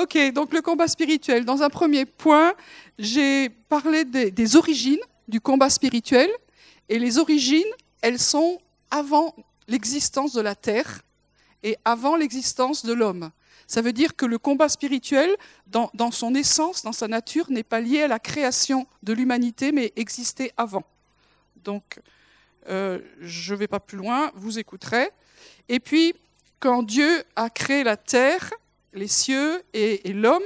Ok, donc le combat spirituel. Dans un premier point, j'ai parlé des, origines du combat spirituel. Et les origines, elles sont avant l'existence de la terre et avant l'existence de l'homme. Ça veut dire que le combat spirituel, dans, dans son essence, dans sa nature, n'est pas lié à la création de l'humanité, mais existait avant. Donc, euh, je ne vais pas plus loin, vous écouterez. Et puis, quand Dieu a créé la terre, les cieux et, l'homme,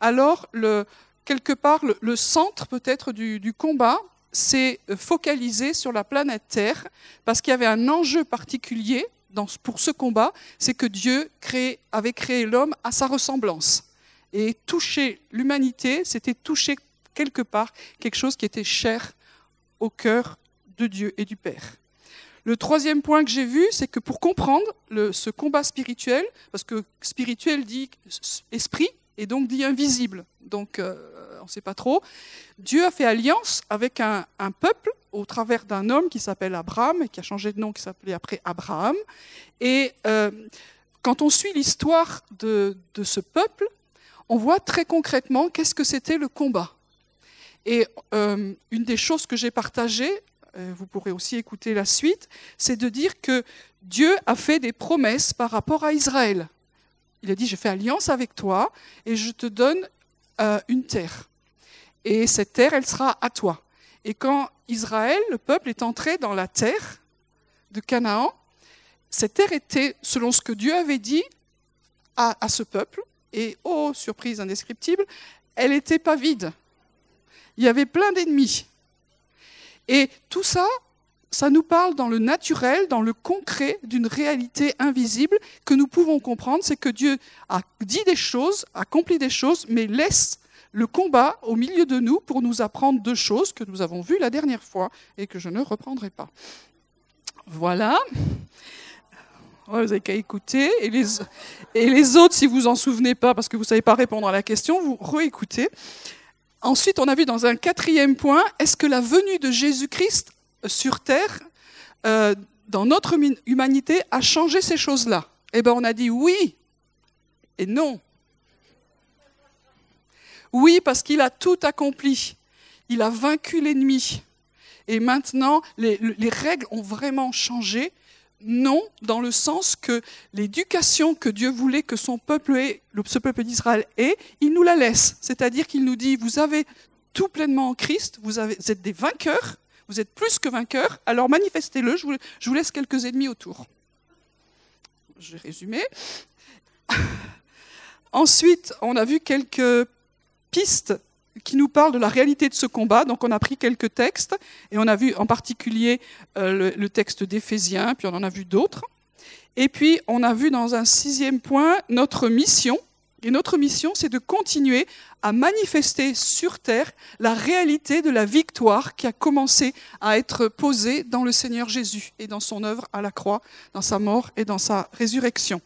alors, le, quelque part, le, centre peut-être du, combat s'est focalisé sur la planète Terre, parce qu'il y avait un enjeu particulier pour ce combat, c'est que Dieu avait créé l'homme à sa ressemblance. Et toucher l'humanité, c'était toucher quelque part quelque chose qui était cher au cœur de Dieu et du Père. Le troisième point que j'ai vu, c'est que pour comprendre ce combat spirituel, parce que spirituel dit esprit et donc dit invisible, donc euh, on ne sait pas trop, Dieu a fait alliance avec un, peuple au travers d'un homme qui s'appelle Abraham, et qui a changé de nom, qui s'appelait après Abraham. Et euh, quand on suit l'histoire de, ce peuple, on voit très concrètement qu'est-ce que c'était le combat. Et euh, une des choses que j'ai partagées, vous pourrez aussi écouter la suite, c'est de dire que Dieu a fait des promesses par rapport à Israël. Il a dit, je fais alliance avec toi et je te donne euh, une terre. Et cette terre, elle sera à toi. Et quand Israël, le peuple, est entré dans la terre de Canaan, cette terre était, selon ce que Dieu avait dit à, à ce peuple, et oh, surprise indescriptible, elle n'était pas vide. Il y avait plein d'ennemis. Et tout ça, ça nous parle dans le naturel, dans le concret d'une réalité invisible que nous pouvons comprendre, c'est que Dieu a dit des choses, accompli des choses, mais laisse le combat au milieu de nous pour nous apprendre deux choses que nous avons vues la dernière fois et que je ne reprendrai pas. Voilà. Ouais, vous n'avez qu'à écouter. Et les, et les autres, si vous en souvenez pas, parce que vous ne savez pas répondre à la question, vous réécoutez. Ensuite, on a vu dans un quatrième point, est-ce que la venue de Jésus-Christ sur terre, euh, dans notre humanité, a changé ces choses-là? Eh bien, on a dit oui et non. Oui, parce qu'il a tout accompli. Il a vaincu l'ennemi. Et maintenant, les, règles ont vraiment changé. Non, dans le sens que l'éducation que Dieu voulait que son peuple ait, ce peuple d'Israël ait, il nous la laisse. C'est-à-dire qu'il nous dit, vous avez tout pleinement en Christ, vous, êtes des vainqueurs, vous êtes plus que vainqueurs, alors manifestez-le, je, je vous laisse quelques ennemis autour. Je vais résumer. Ensuite, on a vu quelques pistes qui nous parlent de la réalité de ce combat. Donc on a pris quelques textes et on a vu en particulier euh, le, le, texte d'Éphésiens, puis on en a vu d'autres. Et puis on a vu dans un sixième point notre mission. Et notre mission, c'est de continuer à manifester sur terre la réalité de la victoire qui a commencé à être posée dans le Seigneur Jésus et dans son œuvre à la croix, dans sa mort et dans sa résurrection.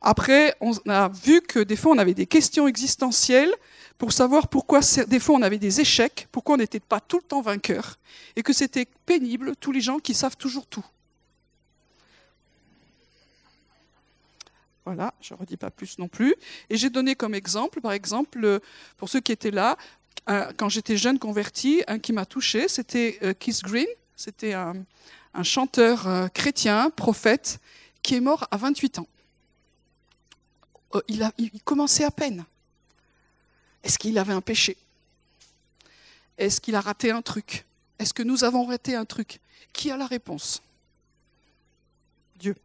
Après, on a vu que des fois on avait des questions existentielles pour savoir pourquoi des fois on avait des échecs, pourquoi on n'était pas tout le temps vainqueur, et que c'était pénible, tous les gens qui savent toujours tout. Voilà, je ne redis pas plus non plus. Et j'ai donné comme exemple, par exemple, pour ceux qui étaient là, quand j'étais jeune converti, un qui m'a touché, c'était euh, Keith Green, c'était un, chanteur euh, chrétien, prophète, qui est mort à 28 ans. Euh, il, a, il commençait à peine. Est-ce qu'il avait un péché? Est-ce qu'il a raté un truc? Est-ce que nous avons raté un truc? Qui a la réponse? Dieu.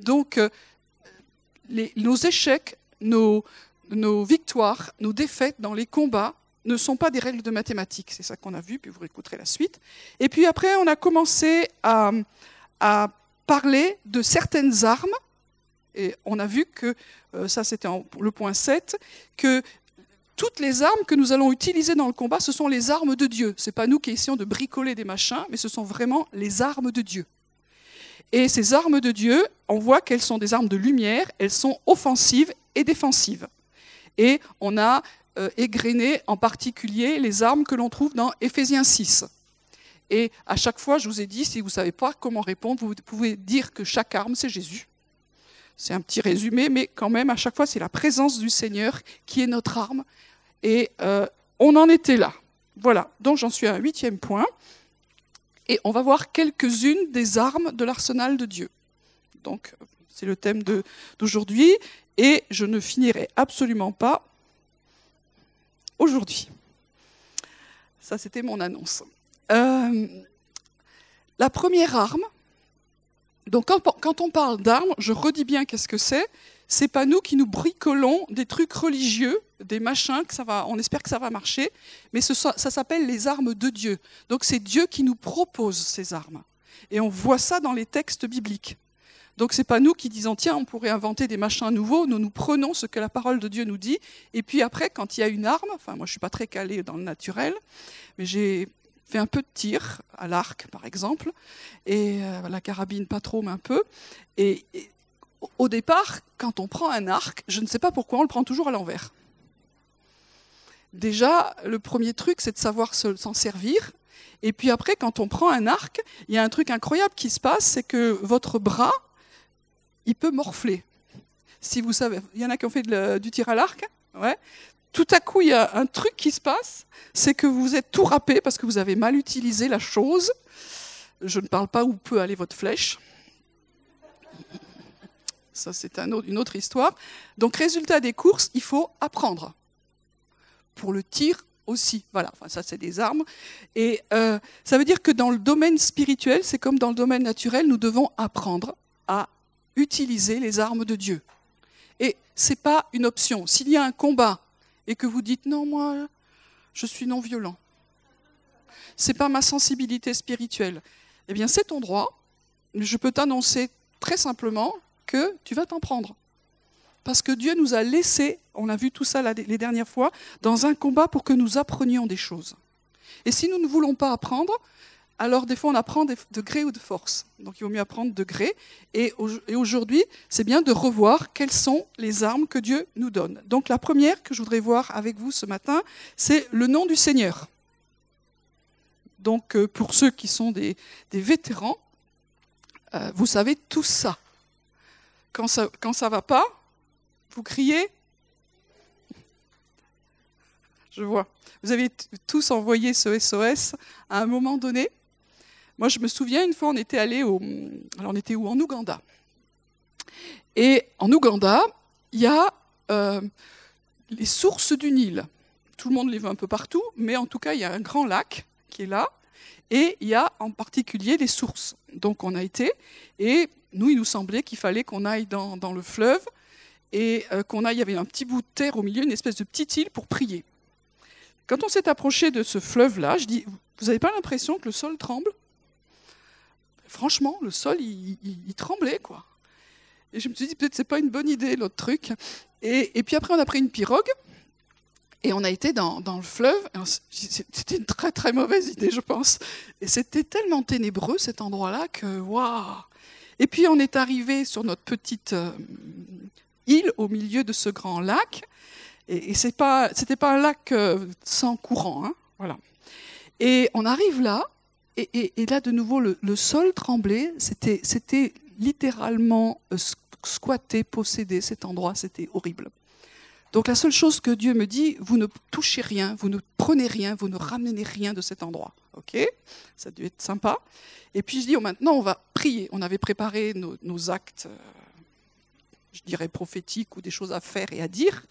Donc, euh, nos échecs, nos, victoires, nos défaites dans les combats ne sont pas des règles de mathématiques. C'est ça qu'on a vu, puis vous écouterez la suite. Et puis après, on a commencé à parler de certaines armes et on a vu que, euh, ça c'était le point 7, que toutes les armes que nous allons utiliser dans le combat, ce sont les armes de Dieu. Ce n'est pas nous qui essayons de bricoler des machins, mais ce sont vraiment les armes de Dieu. Et ces armes de Dieu, on voit qu'elles sont des armes de lumière, elles sont offensives et défensives. Et on a euh, égrené en particulier les armes que l'on trouve dans Éphésiens 6. Et à chaque fois, je vous ai dit, si vous ne savez pas comment répondre, vous pouvez dire que chaque arme, c'est Jésus. C'est un petit résumé, mais quand même, à chaque fois, c'est la présence du Seigneur qui est notre arme. Et euh, on en était là. Voilà, donc j'en suis à un huitième point. Et on va voir quelques-unes des armes de l'arsenal de Dieu. Donc, c'est le thème d'aujourd'hui. Et je ne finirai absolument pas aujourd'hui. Ça, c'était mon annonce. Euh, la première arme, donc quand, on parle d'armes, je redis bien qu'est-ce que c'est. C'est pas nous qui nous bricolons des trucs religieux, des machins que ça va, on espère que ça va marcher, mais ça s'appelle les armes de Dieu. Donc c'est Dieu qui nous propose ces armes, et on voit ça dans les textes bibliques. Donc c'est pas nous qui disons tiens on pourrait inventer des machins nouveaux, nous nous prenons ce que la parole de Dieu nous dit et puis après quand il y a une arme, enfin moi je suis pas très calé dans le naturel, mais j'ai fait un peu de tir à l'arc par exemple et euh, la carabine pas trop mais un peu et, au départ quand on prend un arc, je ne sais pas pourquoi on le prend toujours à l'envers. Déjà, le premier truc, c'est de savoir s'en servir. Et puis après, quand on prend un arc, il y a un truc incroyable qui se passe, c'est que votre bras il peut morfler. Si vous savez, il y en a qui ont fait du tir à l'arc, ouais. Tout à coup, il y a un truc qui se passe, c'est que vous êtes tout râpé parce que vous avez mal utilisé la chose. Je ne parle pas où peut aller votre flèche. Ça, c'est une autre histoire. Donc, résultat des courses, il faut apprendre. Pour le tir aussi. Voilà, ça, c'est des armes. Et euh, ça veut dire que dans le domaine spirituel, c'est comme dans le domaine naturel, nous devons apprendre à utiliser les armes de Dieu. Et ce n'est pas une option. S'il y a un combat et que vous dites non, moi, je suis non violent, ce n'est pas ma sensibilité spirituelle, eh bien c'est ton droit. Je peux t'annoncer très simplement que tu vas t'en prendre. Parce que Dieu nous a laissé, on a vu tout ça les dernières fois, dans un combat pour que nous apprenions des choses. Et si nous ne voulons pas apprendre, alors des fois on apprend de gré ou de force. Donc il vaut mieux apprendre de gré. Et aujourd'hui, c'est bien de revoir quelles sont les armes que Dieu nous donne. Donc la première que je voudrais voir avec vous ce matin, c'est le nom du Seigneur. Donc euh, pour ceux qui sont des, vétérans, euh, vous savez tout ça. Quand ça ne va pas, vous criez. Je vois. Vous avez tous envoyé ce SOS à un moment donné. Moi, je me souviens, une fois, on était allé au. Alors, on était où? En Ouganda. Et en Ouganda, il y a euh, les sources du Nil. Tout le monde les voit un peu partout, mais en tout cas, il y a un grand lac qui est là. Et il y a en particulier les sources. Donc, on a été. Et nous, il nous semblait qu'il fallait qu'on aille dans, le fleuve et euh, qu'on aille. Il y avait un petit bout de terre au milieu, une espèce de petite île pour prier. Quand on s'est approché de ce fleuve-là, je dis Vous n'avez pas l'impression que le sol tremble? Franchement, le sol, il, tremblait, quoi. Et je me suis dit, peut-être c'est pas une bonne idée, l'autre truc. Et, puis après, on a pris une pirogue, et on a été dans, le fleuve. C'était une très, très mauvaise idée, je pense. Et c'était tellement ténébreux, cet endroit-là, que, waouh Et puis, on est arrivé sur notre petite euh, île au milieu de ce grand lac. Et, et ce n'était pas un lac euh, sans courant, hein, voilà. Et on arrive là, et, là, de nouveau, le, sol tremblait. C'était littéralement euh, squatté, possédé, cet endroit. C'était horrible. Donc la seule chose que Dieu me dit, vous ne touchez rien, vous ne prenez rien, vous ne ramenez rien de cet endroit. Ok? Ça a dû être sympa. Et puis je dis, oh, maintenant on va prier. On avait préparé nos, actes, euh, je dirais prophétiques ou des choses à faire et à dire.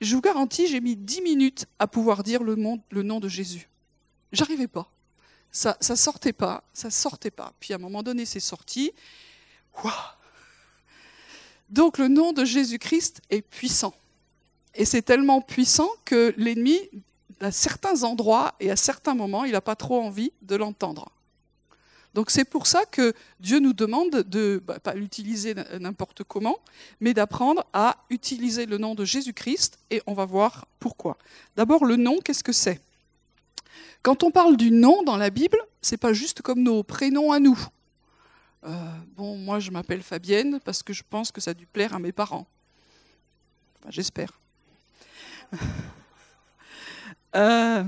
Je vous garantis, j'ai mis dix minutes à pouvoir dire le nom, le nom de Jésus. J'arrivais pas ça, ça sortait pas, ça sortait pas. Puis à un moment donné, c'est sorti. Donc le nom de Jésus-Christ est puissant. Et c'est tellement puissant que l'ennemi, à certains endroits et à certains moments, il n'a pas trop envie de l'entendre. Donc c'est pour ça que Dieu nous demande de bah, pas l'utiliser n'importe comment, mais d'apprendre à utiliser le nom de Jésus-Christ et on va voir pourquoi. D'abord le nom, qu'est-ce que c'est? Quand on parle du nom dans la Bible, c'est pas juste comme nos prénoms à nous. Euh, bon, moi je m'appelle Fabienne parce que je pense que ça a dû plaire à mes parents. J'espère. Euh,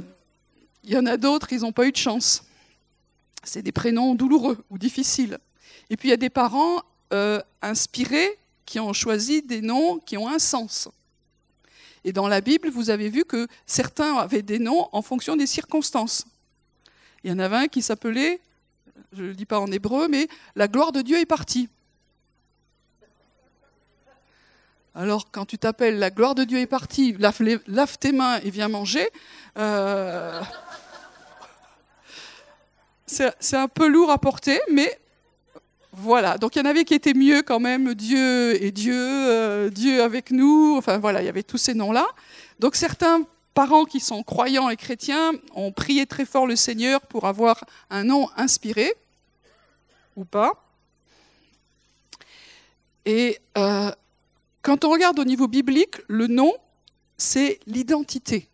il y en a d'autres, ils n'ont pas eu de chance. C'est des prénoms douloureux ou difficiles. Et puis il y a des parents euh, inspirés qui ont choisi des noms qui ont un sens. Et dans la Bible, vous avez vu que certains avaient des noms en fonction des circonstances. Il y en avait un qui s'appelait, je ne le dis pas en hébreu, mais la gloire de Dieu est partie. Alors, quand tu t'appelles la gloire de Dieu est partie, lave, tes mains et viens manger, euh, c'est un peu lourd à porter, mais voilà. Donc, il y en avait qui étaient mieux quand même, Dieu et Dieu, euh, Dieu avec nous. Enfin, voilà, il y avait tous ces noms-là. Donc, certains parents qui sont croyants et chrétiens ont prié très fort le Seigneur pour avoir un nom inspiré, ou pas. Et euh, quand on regarde au niveau biblique, le nom, c'est l'identité.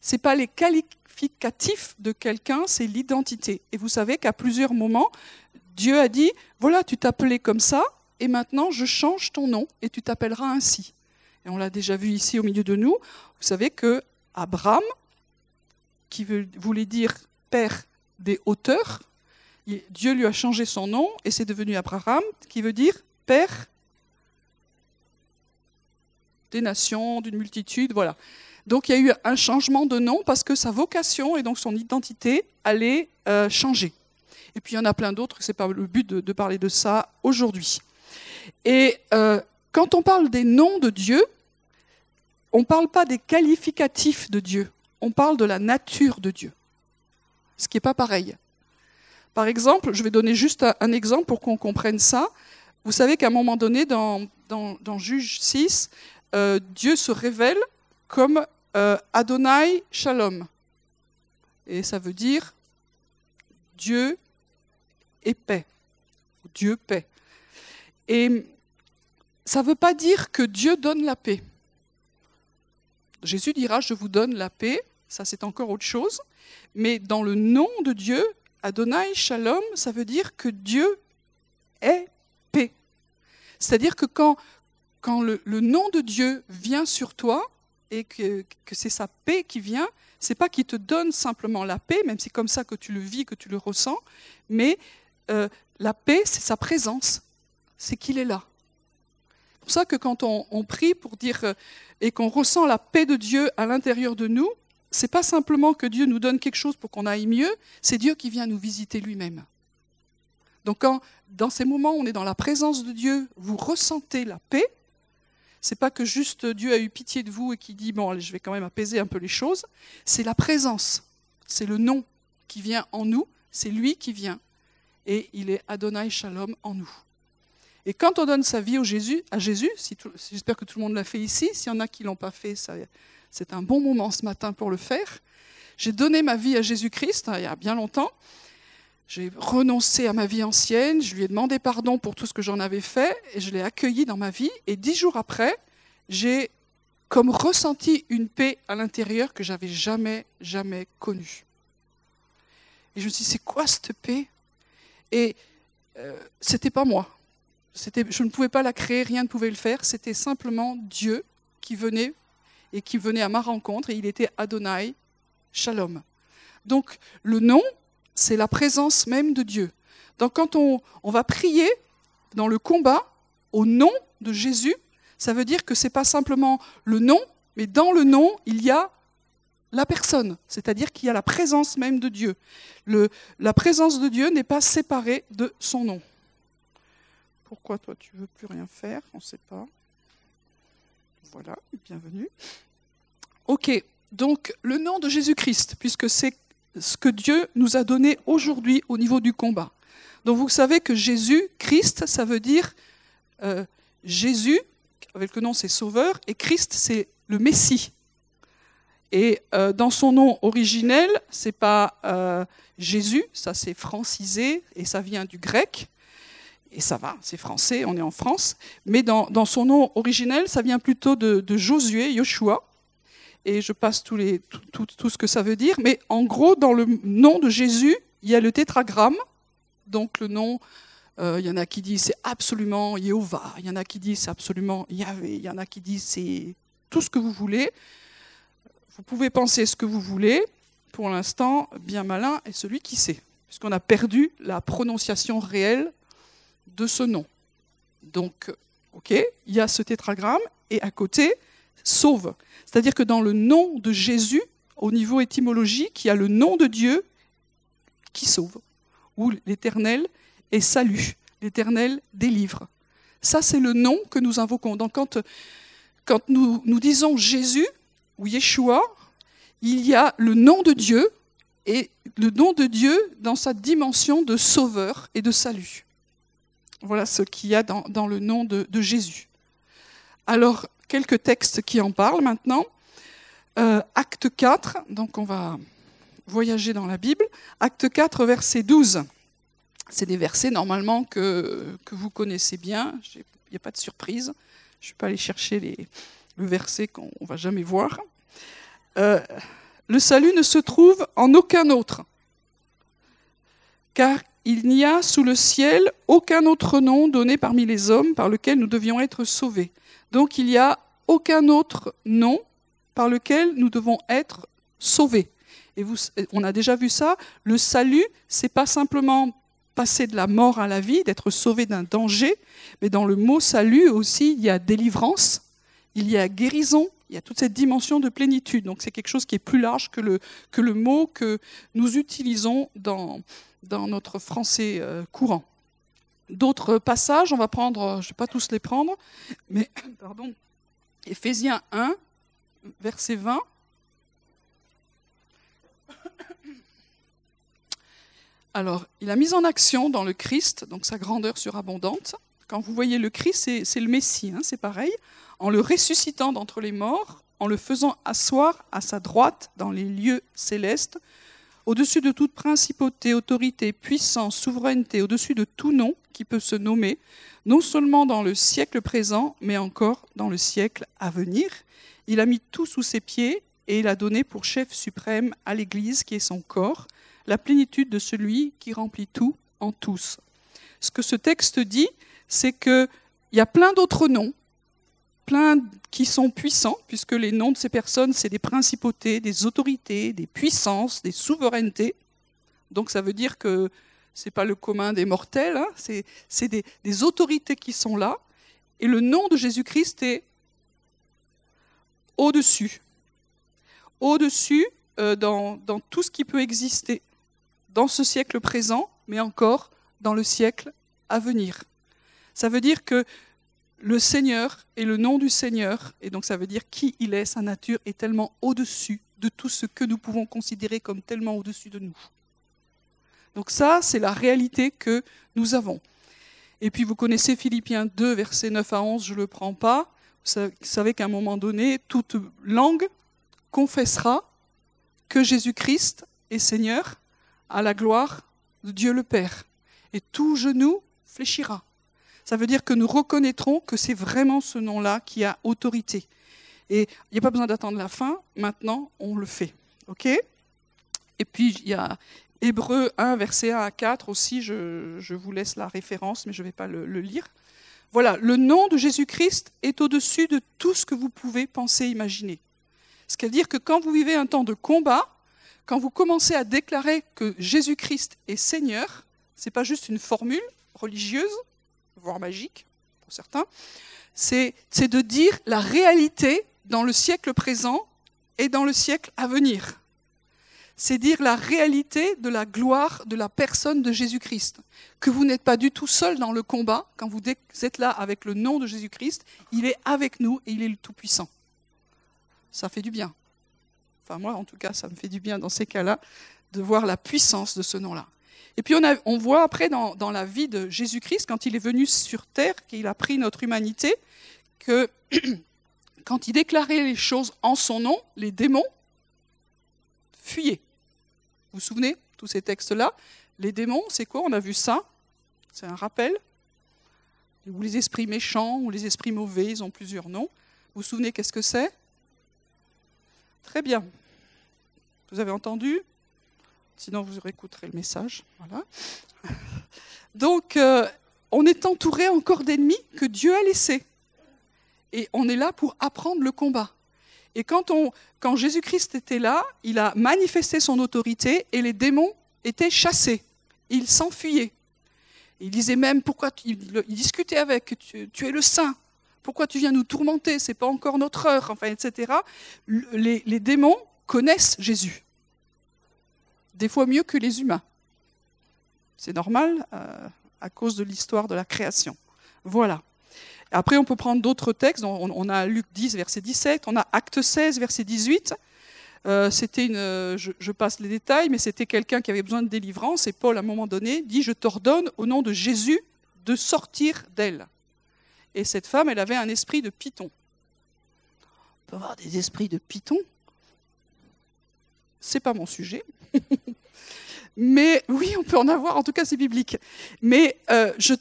Ce n'est pas les qualificatifs de quelqu'un, c'est l'identité. Et vous savez qu'à plusieurs moments, Dieu a dit, voilà, tu t'appelais comme ça, et maintenant je change ton nom, et tu t'appelleras ainsi. Et on l'a déjà vu ici au milieu de nous. Vous savez que Abraham, qui voulait dire père des hauteurs, Dieu lui a changé son nom et c'est devenu Abraham, qui veut dire père des nations, d'une multitude, voilà. Donc il y a eu un changement de nom parce que sa vocation et donc son identité allait euh, changer. Et puis il y en a plein d'autres, ce n'est pas le but de, parler de ça aujourd'hui. Et euh, quand on parle des noms de Dieu, on ne parle pas des qualificatifs de Dieu, on parle de la nature de Dieu, ce qui n'est pas pareil. Par exemple, je vais donner juste un exemple pour qu'on comprenne ça. Vous savez qu'à un moment donné, dans, dans, dans Juge 6, euh, Dieu se révèle comme euh, Adonai Shalom. Et ça veut dire Dieu et paix. Dieu paix. Et ça ne veut pas dire que Dieu donne la paix. Jésus dira, je vous donne la paix, ça c'est encore autre chose. Mais dans le nom de Dieu, Adonai Shalom, ça veut dire que Dieu est paix. C'est-à-dire que quand, le, nom de Dieu vient sur toi et que, c'est sa paix qui vient, c'est pas qu'il te donne simplement la paix, même si c'est comme ça que tu le vis, que tu le ressens, mais euh, la paix, c'est sa présence, c'est qu'il est là. C'est pour ça que quand on, prie pour dire euh, et qu'on ressent la paix de Dieu à l'intérieur de nous, c'est pas simplement que Dieu nous donne quelque chose pour qu'on aille mieux, c'est Dieu qui vient nous visiter lui-même. Donc quand dans ces moments où on est dans la présence de Dieu, vous ressentez la paix, c'est pas que juste Dieu a eu pitié de vous et qui dit bon, allez, je vais quand même apaiser un peu les choses. C'est la présence, c'est le nom qui vient en nous, c'est lui qui vient. Et il est Adonai Shalom en nous. Et quand on donne sa vie au Jésus, à Jésus, j'espère que tout le monde l'a fait ici, s'il y en a qui ne l'ont pas fait, c'est un bon moment ce matin pour le faire. J'ai donné ma vie à Jésus-Christ hein, il y a bien longtemps. J'ai renoncé à ma vie ancienne, je lui ai demandé pardon pour tout ce que j'en avais fait, et je l'ai accueilli dans ma vie. Et dix jours après, j'ai comme ressenti une paix à l'intérieur que j'avais jamais, jamais connue. Et je me suis dit, c'est quoi cette paix? Et euh, c'était pas moi. Je ne pouvais pas la créer, rien ne pouvait le faire. C'était simplement Dieu qui venait et qui venait à ma rencontre, et il était Adonai Shalom. Donc le nom, c'est la présence même de Dieu. Donc quand on, va prier dans le combat au nom de Jésus, ça veut dire que ce n'est pas simplement le nom, mais dans le nom, il y a la personne, c'est-à-dire qu'il y a la présence même de Dieu. La présence de Dieu n'est pas séparée de son nom. Pourquoi toi tu veux plus rien faire? On ne sait pas. Voilà, bienvenue. Ok, donc le nom de Jésus-Christ, puisque c'est ce que Dieu nous a donné aujourd'hui au niveau du combat. Donc vous savez que Jésus, Christ, ça veut dire euh, Jésus, avec le nom c'est Sauveur, et Christ c'est le Messie. Et euh, dans son nom originel, c'est pas euh, Jésus, ça c'est francisé et ça vient du grec. Et ça va, c'est français, on est en France. Mais dans, son nom originel, ça vient plutôt de, Josué, Yoshua, et je passe tout, ce que ça veut dire. Mais en gros, dans le nom de Jésus, il y a le tétragramme, donc le nom, euh, il y en a qui disent c'est absolument Jéhovah, il y en a qui disent c'est absolument Yahvé, il y en a qui disent c'est tout ce que vous voulez. Vous pouvez penser ce que vous voulez. Pour l'instant, bien malin est celui qui sait, puisqu'on a perdu la prononciation réelle de ce nom. Donc, Ok Il y a ce tétragramme et à côté, sauve. C'est-à-dire que dans le nom de Jésus, au niveau étymologique, il y a le nom de Dieu qui sauve, ou l'Éternel est salut, l'Éternel délivre. Ça, c'est le nom que nous invoquons. Donc quand, quand nous, nous disons Jésus ou Yeshua, il y a le nom de Dieu et le nom de Dieu dans sa dimension de sauveur et de salut. Voilà ce qu'il y a dans, le nom de, Jésus. Alors, quelques textes qui en parlent maintenant. Euh, acte 4, donc on va voyager dans la Bible. Acte 4, verset 12. C'est des versets normalement que, que vous connaissez bien. Il n'y a pas de surprise. Je ne suis pas allé chercher les, le verset qu'on ne va jamais voir. Euh, le salut ne se trouve en aucun autre, car il n'y a sous le ciel aucun autre nom donné parmi les hommes par lequel nous devions être sauvés. Donc il n'y a aucun autre nom par lequel nous devons être sauvés. Et vous, on a déjà vu ça. Le salut, c'est pas simplement passer de la mort à la vie, d'être sauvé d'un danger, mais dans le mot salut aussi, il y a délivrance, il y a guérison, il y a toute cette dimension de plénitude. Donc c'est quelque chose qui est plus large que le, mot que nous utilisons dans, notre français euh, courant. D'autres passages, on va prendre, je ne vais pas tous les prendre, mais pardon, Éphésiens 1, verset 20. Alors, il a mis en action dans le Christ, donc sa grandeur surabondante. Quand vous voyez le Christ, c'est le Messie, hein, c'est pareil en le ressuscitant d'entre les morts, en le faisant asseoir à sa droite dans les lieux célestes, au-dessus de toute principauté, autorité, puissance, souveraineté, au-dessus de tout nom qui peut se nommer, non seulement dans le siècle présent, mais encore dans le siècle à venir. Il a mis tout sous ses pieds et il a donné pour chef suprême à l'Église, qui est son corps, la plénitude de celui qui remplit tout en tous. Ce que ce texte dit, c'est qu'il y a plein d'autres noms plein qui sont puissants, puisque les noms de ces personnes, c'est des principautés, des autorités, des puissances, des souverainetés. Donc ça veut dire que ce n'est pas le commun des mortels, hein, c'est des, autorités qui sont là. Et le nom de Jésus-Christ est au-dessus. Au-dessus euh, dans, dans tout ce qui peut exister dans ce siècle présent, mais encore dans le siècle à venir. Ça veut dire que le Seigneur et le nom du Seigneur, et donc ça veut dire qui il est, sa nature est tellement au-dessus de tout ce que nous pouvons considérer comme tellement au-dessus de nous. Donc ça, c'est la réalité que nous avons. Et puis vous connaissez Philippiens 2, versets 9 à 11, je ne le prends pas. Vous savez qu'à un moment donné, toute langue confessera que Jésus-Christ est Seigneur à la gloire de Dieu le Père. Et tout genou fléchira ça veut dire que nous reconnaîtrons que c'est vraiment ce nom-là qui a autorité. Et il n'y a pas besoin d'attendre la fin, maintenant on le fait. OK? Et puis il y a Hébreu 1, verset 1 à 4 aussi, je, vous laisse la référence, mais je ne vais pas le, le lire. Voilà, le nom de Jésus-Christ est au-dessus de tout ce que vous pouvez penser, imaginer. Ce qui veut dire que quand vous vivez un temps de combat, quand vous commencez à déclarer que Jésus-Christ est Seigneur, ce n'est pas juste une formule religieuse, voire magique pour certains, c'est de dire la réalité dans le siècle présent et dans le siècle à venir. C'est dire la réalité de la gloire de la personne de Jésus-Christ. Que vous n'êtes pas du tout seul dans le combat, quand vous êtes là avec le nom de Jésus-Christ, il est avec nous et il est le Tout-Puissant. Ça fait du bien. Enfin moi en tout cas, ça me fait du bien dans ces cas-là de voir la puissance de ce nom-là. Et puis on, voit après dans, la vie de Jésus-Christ, quand il est venu sur terre, qu'il a pris notre humanité, que quand il déclarait les choses en son nom, les démons fuyaient. Vous vous souvenez, tous ces textes-là? Les démons, c'est quoi? On a vu ça. C'est un rappel. Ou les esprits méchants, ou les esprits mauvais, ils ont plusieurs noms. Vous vous souvenez qu'est-ce que c'est? Très bien. Vous avez entendu? Sinon, vous réécouterez le message. Voilà. Donc, euh, on est entouré encore d'ennemis que Dieu a laissés. Et on est là pour apprendre le combat. Et quand, quand Jésus-Christ était là, il a manifesté son autorité et les démons étaient chassés. Ils s'enfuyaient. Il disait même pourquoi tu, il, discutait avec tu, es le saint. Pourquoi tu viens nous tourmenter? C'est pas encore notre heure, enfin, etc. Les démons connaissent Jésus, des fois mieux que les humains. C'est normal euh, à cause de l'histoire de la création. Voilà. Après, on peut prendre d'autres textes. On, a Luc 10, verset 17, on a Acte 16, verset 18. Euh, c'était une, euh, je, passe les détails, mais c'était quelqu'un qui avait besoin de délivrance. Et Paul, à un moment donné, dit Je t'ordonne au nom de Jésus de sortir d'elle. Et cette femme, elle avait un esprit de python. On peut avoir des esprits de python? C'est pas mon sujet. Mais oui, on peut en avoir, en tout cas c'est biblique. Mais euh, je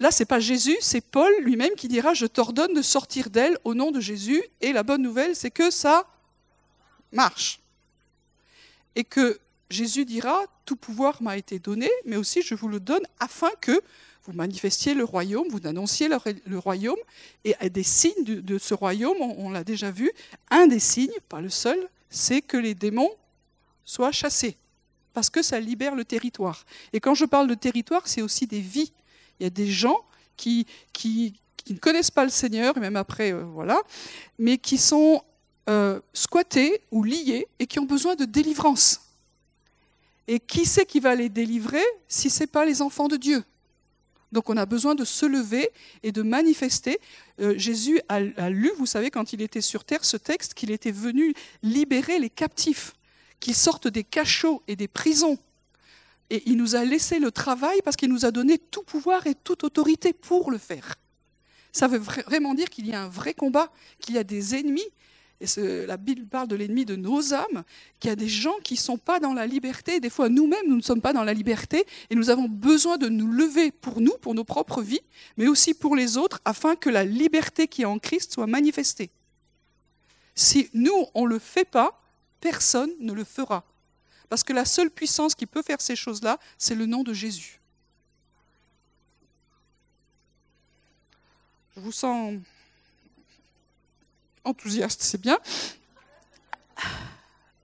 là, c'est pas Jésus, c'est Paul lui-même qui dira Je t'ordonne de sortir d'elle au nom de Jésus. Et la bonne nouvelle, c'est que ça marche. Et que Jésus dira Tout pouvoir m'a été donné, mais aussi je vous le donne afin que vous manifestiez le royaume, vous annonciez le, royaume. Et des signes de, ce royaume, on l'a déjà vu, un des signes, pas le seul, c'est que les démons soient chassés parce que ça libère le territoire. Et quand je parle de territoire, c'est aussi des vies. Il y a des gens qui, ne connaissent pas le Seigneur, même après, euh, voilà, mais qui sont euh, squattés ou liés et qui ont besoin de délivrance. Et qui c'est qui va les délivrer si ce n'est pas les enfants de Dieu? Donc on a besoin de se lever et de manifester. Euh, Jésus a, lu, vous savez, quand il était sur terre, ce texte, qu'il était venu libérer les captifs qu'il sorte des cachots et des prisons. Et il nous a laissé le travail parce qu'il nous a donné tout pouvoir et toute autorité pour le faire. Ça veut vraiment dire qu'il y a un vrai combat, qu'il y a des ennemis. Et la Bible parle de l'ennemi de nos âmes, qu'il y a des gens qui ne sont pas dans la liberté. Des fois, nous-mêmes, nous ne sommes pas dans la liberté et nous avons besoin de nous lever pour nous, pour nos propres vies, mais aussi pour les autres, afin que la liberté qui est en Christ soit manifestée. Si nous, on ne le fait pas, personne ne le fera. Parce que la seule puissance qui peut faire ces choses-là, c'est le nom de Jésus. Je vous sens enthousiaste, c'est bien.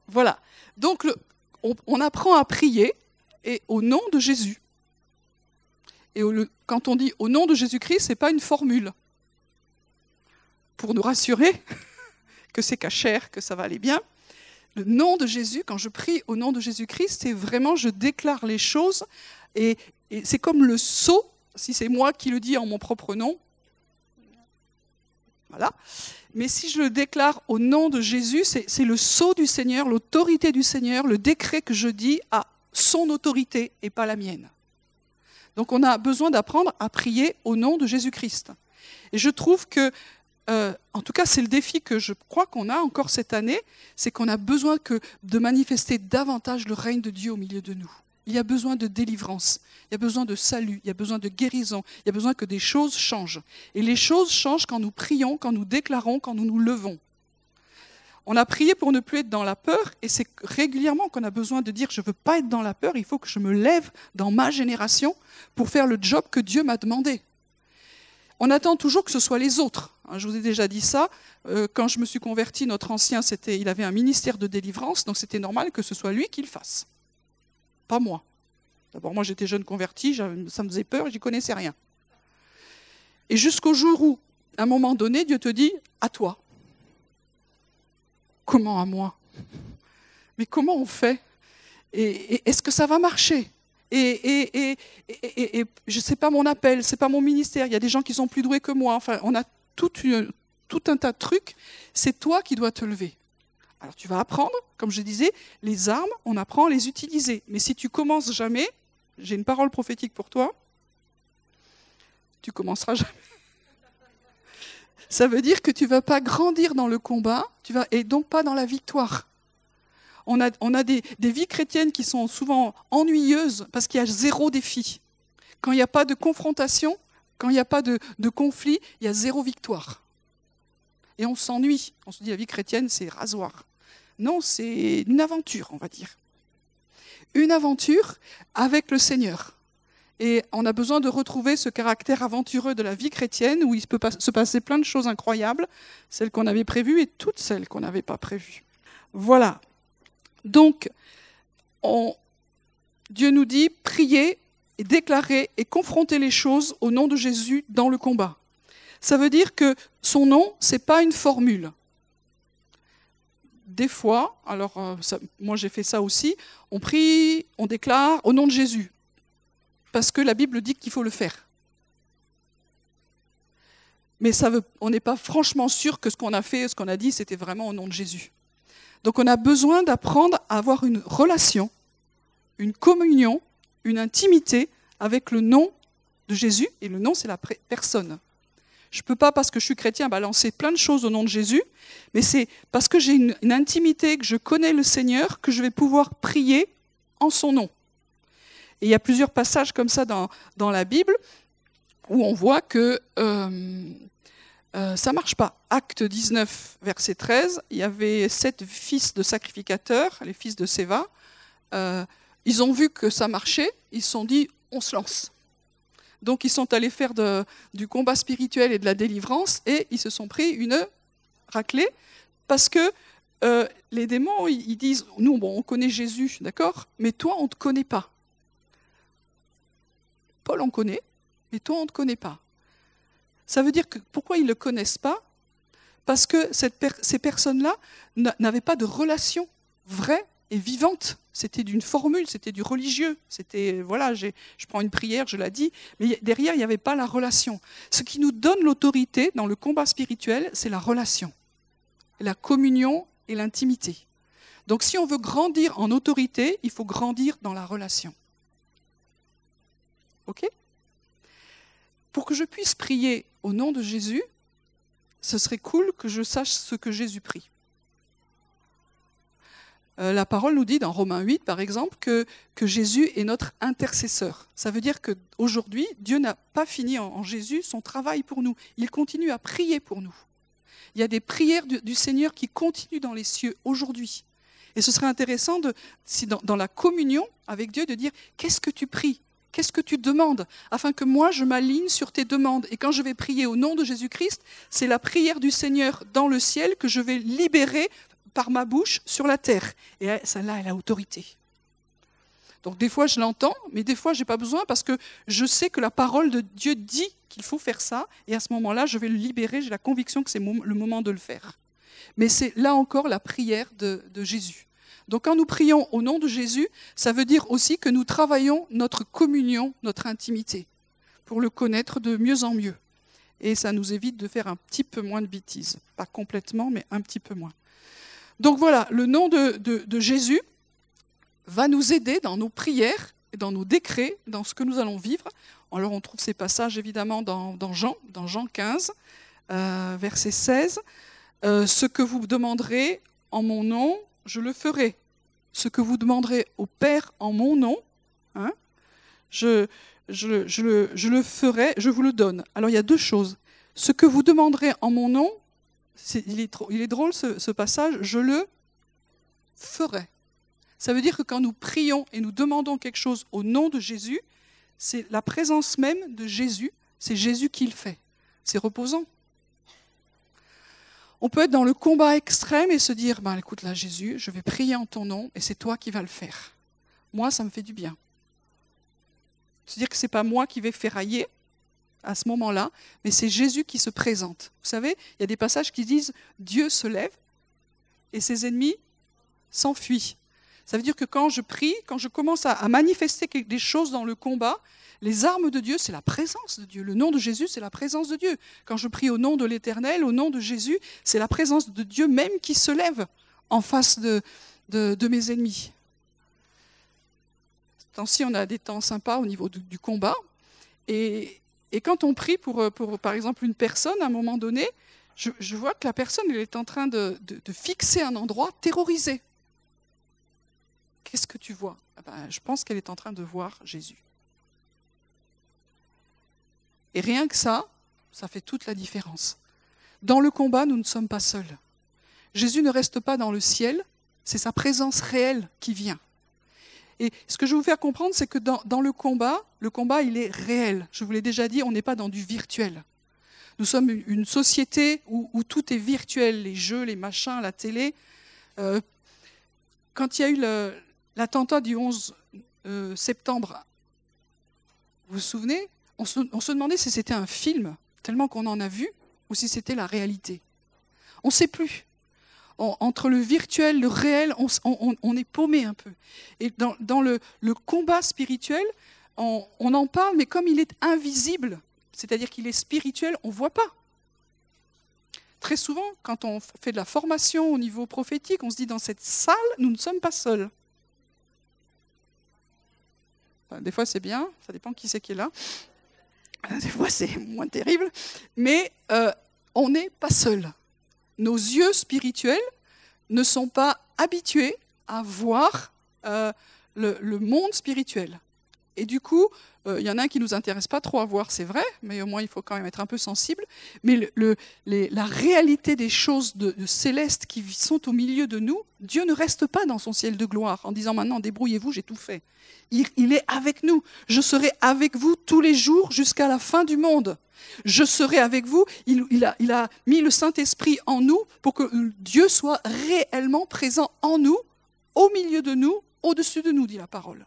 Voilà. Donc, on, apprend à prier et au nom de Jésus. Et quand on dit au nom de Jésus-Christ, ce n'est pas une formule. Pour nous rassurer que c'est cachère, que ça va aller bien le nom de Jésus, quand je prie au nom de Jésus-Christ, c'est vraiment, je déclare les choses, et, c'est comme le sceau, si c'est moi qui le dis en mon propre nom, voilà. Mais si je le déclare au nom de Jésus, c'est le sceau du Seigneur, l'autorité du Seigneur, le décret que je dis a son autorité et pas la mienne. Donc on a besoin d'apprendre à prier au nom de Jésus-Christ. Et je trouve que euh, en tout cas, c'est le défi que je crois qu'on a encore cette année, c'est qu'on a besoin que, de manifester davantage le règne de Dieu au milieu de nous. Il y a besoin de délivrance, il y a besoin de salut, il y a besoin de guérison, il y a besoin que des choses changent. Et les choses changent quand nous prions, quand nous déclarons, quand nous nous levons. On a prié pour ne plus être dans la peur, et c'est régulièrement qu'on a besoin de dire je ne veux pas être dans la peur, il faut que je me lève dans ma génération pour faire le job que Dieu m'a demandé. On attend toujours que ce soit les autres. Hein, je vous ai déjà dit ça. Euh, quand je me suis converti, notre ancien, c'était, il avait un ministère de délivrance, donc c'était normal que ce soit lui qui le fasse, pas moi. D'abord, moi, j'étais jeune converti, ça me faisait peur, j'y connaissais rien. Et jusqu'au jour où, à un moment donné, Dieu te dit à toi. Comment à moi? Mais comment on fait? Et est-ce que ça va marcher? Et, et, et, sais pas mon appel, c'est pas mon ministère. Il y a des gens qui sont plus doués que moi. Enfin, on a tout, tout un tas de trucs. C'est toi qui dois te lever. Alors tu vas apprendre, comme je disais, les armes, on apprend à les utiliser. Mais si tu commences jamais, j'ai une parole prophétique pour toi, tu commenceras jamais. Ça veut dire que tu vas pas grandir dans le combat, tu vas et donc pas dans la victoire on a, des, vies chrétiennes qui sont souvent ennuyeuses parce qu'il y a zéro défi. Quand il n'y a pas de confrontation, quand il n'y a pas de, conflit, il y a zéro victoire. Et on s'ennuie. On se dit la vie chrétienne, c'est rasoir. Non, c'est une aventure, on va dire. Une aventure avec le Seigneur. Et on a besoin de retrouver ce caractère aventureux de la vie chrétienne où il peut se passer plein de choses incroyables, celles qu'on avait prévues et toutes celles qu'on n'avait pas prévues. Voilà. Donc, Dieu nous dit, priez et déclarer et confronter les choses au nom de Jésus dans le combat. Ça veut dire que son nom, ce n'est pas une formule. Des fois, alors euh, moi j'ai fait ça aussi, on prie, on déclare au nom de Jésus, parce que la Bible dit qu'il faut le faire. Mais ça on n'est pas franchement sûr que ce qu'on a fait, ce qu'on a dit, c'était vraiment au nom de Jésus. Donc on a besoin d'apprendre à avoir une relation, une communion une intimité avec le nom de Jésus, et le nom, c'est la personne. Je ne peux pas, parce que je suis chrétien, balancer plein de choses au nom de Jésus, mais c'est parce que j'ai une, intimité, que je connais le Seigneur, que je vais pouvoir prier en son nom. Et il y a plusieurs passages comme ça dans, la Bible où on voit que euh, euh, ça ne marche pas. Acte 19, verset 13, il y avait sept fils de sacrificateurs, les fils de Séva. Euh, ils ont vu que ça marchait, ils se sont dit, on se lance. Donc ils sont allés faire du combat spirituel et de la délivrance et ils se sont pris une raclée parce que euh, les démons, ils disent, nous, bon, on connaît Jésus, d'accord, mais toi, on ne te connaît pas. Paul, on connaît, mais toi, on ne te connaît pas. Ça veut dire que pourquoi ils ne le connaissent pas? Parce que ces personnes-là n'avaient pas de relation vraie et vivante. C'était d'une formule, c'était du religieux. C'était, voilà, je prends une prière, je la dis, mais derrière, il n'y avait pas la relation. Ce qui nous donne l'autorité dans le combat spirituel, c'est la relation, la communion et l'intimité. Donc si on veut grandir en autorité, il faut grandir dans la relation. OK? Pour que je puisse prier au nom de Jésus, ce serait cool que je sache ce que Jésus prie. Euh, la parole nous dit dans Romains 8, par exemple, que, Jésus est notre intercesseur. Ça veut dire qu'aujourd'hui, Dieu n'a pas fini en, Jésus son travail pour nous. Il continue à prier pour nous. Il y a des prières du, Seigneur qui continuent dans les cieux aujourd'hui. Et ce serait intéressant, si dans la communion avec Dieu, de dire qu'est-ce que tu pries? Qu'est-ce que tu demandes Afin que moi, je m'aligne sur tes demandes? Et quand je vais prier au nom de Jésus-Christ, c'est la prière du Seigneur dans le ciel que je vais libérer par ma bouche sur la terre. Et celle-là, elle a autorité. Donc des fois, je l'entends, mais des fois, je n'ai pas besoin parce que je sais que la parole de Dieu dit qu'il faut faire ça. Et à ce moment-là, je vais le libérer. J'ai la conviction que c'est le moment de le faire. Mais c'est là encore la prière de, de Jésus. Donc quand nous prions au nom de Jésus, ça veut dire aussi que nous travaillons notre communion, notre intimité, pour le connaître de mieux en mieux. Et ça nous évite de faire un petit peu moins de bêtises. Pas complètement, mais un petit peu moins. Donc voilà, le nom de, Jésus va nous aider dans nos prières, dans nos décrets, dans ce que nous allons vivre. Alors on trouve ces passages évidemment dans, Jean, dans Jean 15, euh, verset 16. Euh, ce que vous demanderez en mon nom, je le ferai. Ce que vous demanderez au Père en mon nom, hein, je, le ferai, je vous le donne. Alors il y a deux choses. Ce que vous demanderez en mon nom, il, est, drôle ce, passage, je le ferai. Ça veut dire que quand nous prions et nous demandons quelque chose au nom de Jésus, c'est la présence même de Jésus, c'est Jésus qui le fait. C'est reposant. On peut être dans le combat extrême et se dire, ben, écoute là Jésus, je vais prier en ton nom et c'est toi qui vas le faire. Moi, ça me fait du bien. C'est-à-dire que ce n'est pas moi qui vais ferrailler, à ce moment-là, mais c'est Jésus qui se présente. Vous savez, il y a des passages qui disent Dieu se lève et ses ennemis s'enfuient. Ça veut dire que quand je prie, quand je commence à, manifester des choses dans le combat, les armes de Dieu, c'est la présence de Dieu. Le nom de Jésus, c'est la présence de Dieu. Quand je prie au nom de l'Éternel, au nom de Jésus, c'est la présence de Dieu même qui se lève en face de, de, mes ennemis. Tant-ci, on a des temps sympas au niveau du, combat. Et, quand on prie pour, par exemple, une personne, à un moment donné, je, vois que la personne est en train de, fixer un endroit terrorisé. Qu'est-ce que tu vois? Ah ben, Je pense qu'elle est en train de voir Jésus. Et rien que ça, ça fait toute la différence. Dans le combat, nous ne sommes pas seuls. Jésus ne reste pas dans le ciel, c'est sa présence réelle qui vient. Et ce que je veux vous faire comprendre, c'est que dans, le combat, le combat, il est réel. Je vous l'ai déjà dit, on n'est pas dans du virtuel. Nous sommes une société où, tout est virtuel, les jeux, les machins, la télé. Euh, quand il y a eu l'attentat du 11 euh, septembre Vous vous souvenez? On se, demandait si c'était un film, tellement qu'on en a vu, ou si c'était la réalité. On ne sait plus. En- entre le virtuel, le réel, on, est paumé un peu. Et dans, le, combat spirituel, on en parle, mais comme il est invisible, c'est-à-dire qu'il est spirituel, on ne voit pas. Très souvent, quand on fait de la formation au niveau prophétique, on se dit dans cette salle, nous ne sommes pas seuls. Enfin, Des fois, c'est bien, ça dépend qui c'est qui est là. Des fois, c'est moins terrible. Mais euh, on n'est pas seul. Nos yeux spirituels ne sont pas habitués à voir euh, le monde spirituel. Et du coup, euh, il y en a un qui ne nous intéresse pas trop à voir, c'est vrai, mais au moins il faut quand même être un peu sensible. Mais la réalité des choses célestes qui sont au milieu de nous, Dieu ne reste pas dans son ciel de gloire en disant maintenant débrouillez-vous, j'ai tout fait. Il, est avec nous. Je serai avec vous tous les jours jusqu'à la fin du monde. Je serai avec vous. Il, il a, il a mis le Saint-Esprit en nous pour que Dieu soit réellement présent en nous, au milieu de nous, au-dessus de nous, dit la parole.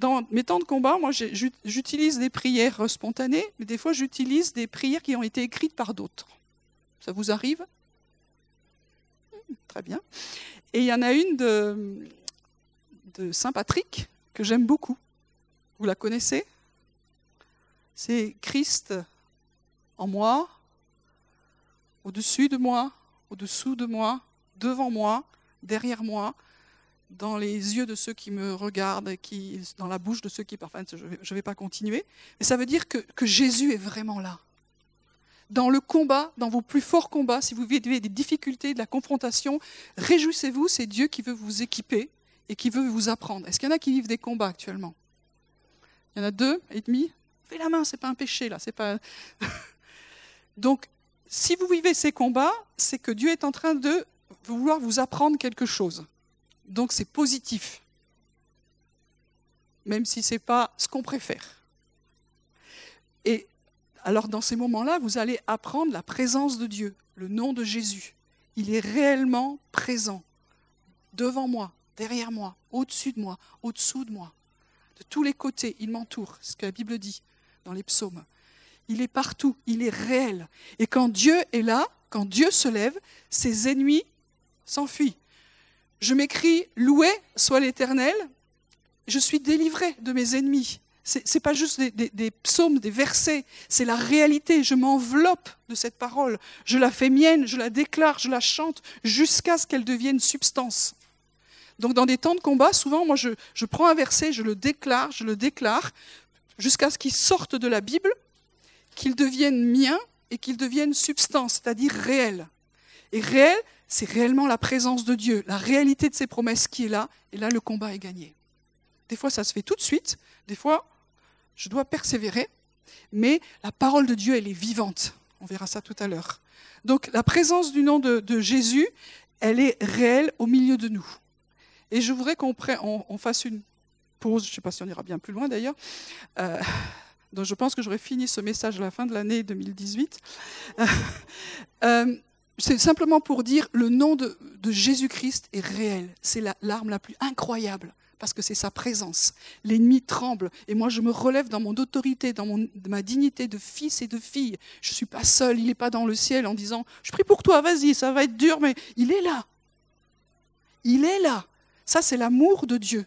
Dans mes temps de combat, moi, j'utilise des prières spontanées, mais des fois, j'utilise des prières qui ont été écrites par d'autres. Ça vous arrive? Hmm, Très bien. Et il y en a une de Saint Patrick que j'aime beaucoup. Vous la connaissez? C'est Christ en moi, au-dessus de moi, au-dessous de moi, devant moi, derrière moi, dans les yeux de ceux qui me regardent, qui, dans la bouche de ceux qui parfois, je ne vais, pas continuer. Mais ça veut dire que, que Jésus est vraiment là. Dans le combat, dans vos plus forts combats, si vous vivez des difficultés, de la confrontation, réjouissez-vous, c'est Dieu qui veut vous équiper et qui veut vous apprendre. Est-ce qu'il y en a qui vivent des combats actuellement? Il y en a deux et demi? Fais la main, c'est pas un péché là, c'est pas. Donc, si vous vivez ces combats, c'est que Dieu est en train de vouloir vous apprendre quelque chose. Donc c'est positif, même si ce n'est pas ce qu'on préfère. Et alors dans ces moments-là, vous allez apprendre la présence de Dieu, le nom de Jésus. Il est réellement présent, devant moi, derrière moi, au-dessus de moi, au-dessous de moi, de tous les côtés. Il m'entoure, ce que la Bible dit dans les psaumes. Il est partout, il est réel. Et quand Dieu est là, quand Dieu se lève, ses ennemis s'enfuient. Je m'écris Loué soit l'Éternel, je suis délivré de mes ennemis. Ce n'est pas juste des, psaumes, des versets, c'est la réalité. Je m'enveloppe de cette parole, je la fais mienne, je la déclare, je la chante jusqu'à ce qu'elle devienne substance. Donc dans des temps de combat, souvent, moi, je, je prends un verset, je le déclare, je le déclare, jusqu'à ce qu'il sorte de la Bible, qu'il devienne mien et qu'il devienne substance, c'est-à-dire réel. Et réel, c'est réellement la présence de Dieu, la réalité de ses promesses qui est là, et là, le combat est gagné. Des fois, ça se fait tout de suite, des fois, je dois persévérer, mais la parole de Dieu, elle est vivante. On verra ça tout à l'heure. Donc, la présence du nom de, Jésus, elle est réelle au milieu de nous. Et je voudrais qu'on fasse une pause, je ne sais pas si on ira bien plus loin d'ailleurs. Euh, donc je pense que j'aurai fini ce message à la fin de l'année 2018. Euh, c'est simplement pour dire le nom de, Jésus-Christ est réel. C'est la- l'arme la plus incroyable parce que c'est sa présence. L'ennemi tremble et moi je me relève dans mon autorité, dans ma dignité de fils et de fille. Je ne suis pas seul, il n'est pas dans le ciel en disant je prie pour toi, vas-y, ça va être dur, mais il est là. Il est là. Ça c'est l'amour de Dieu.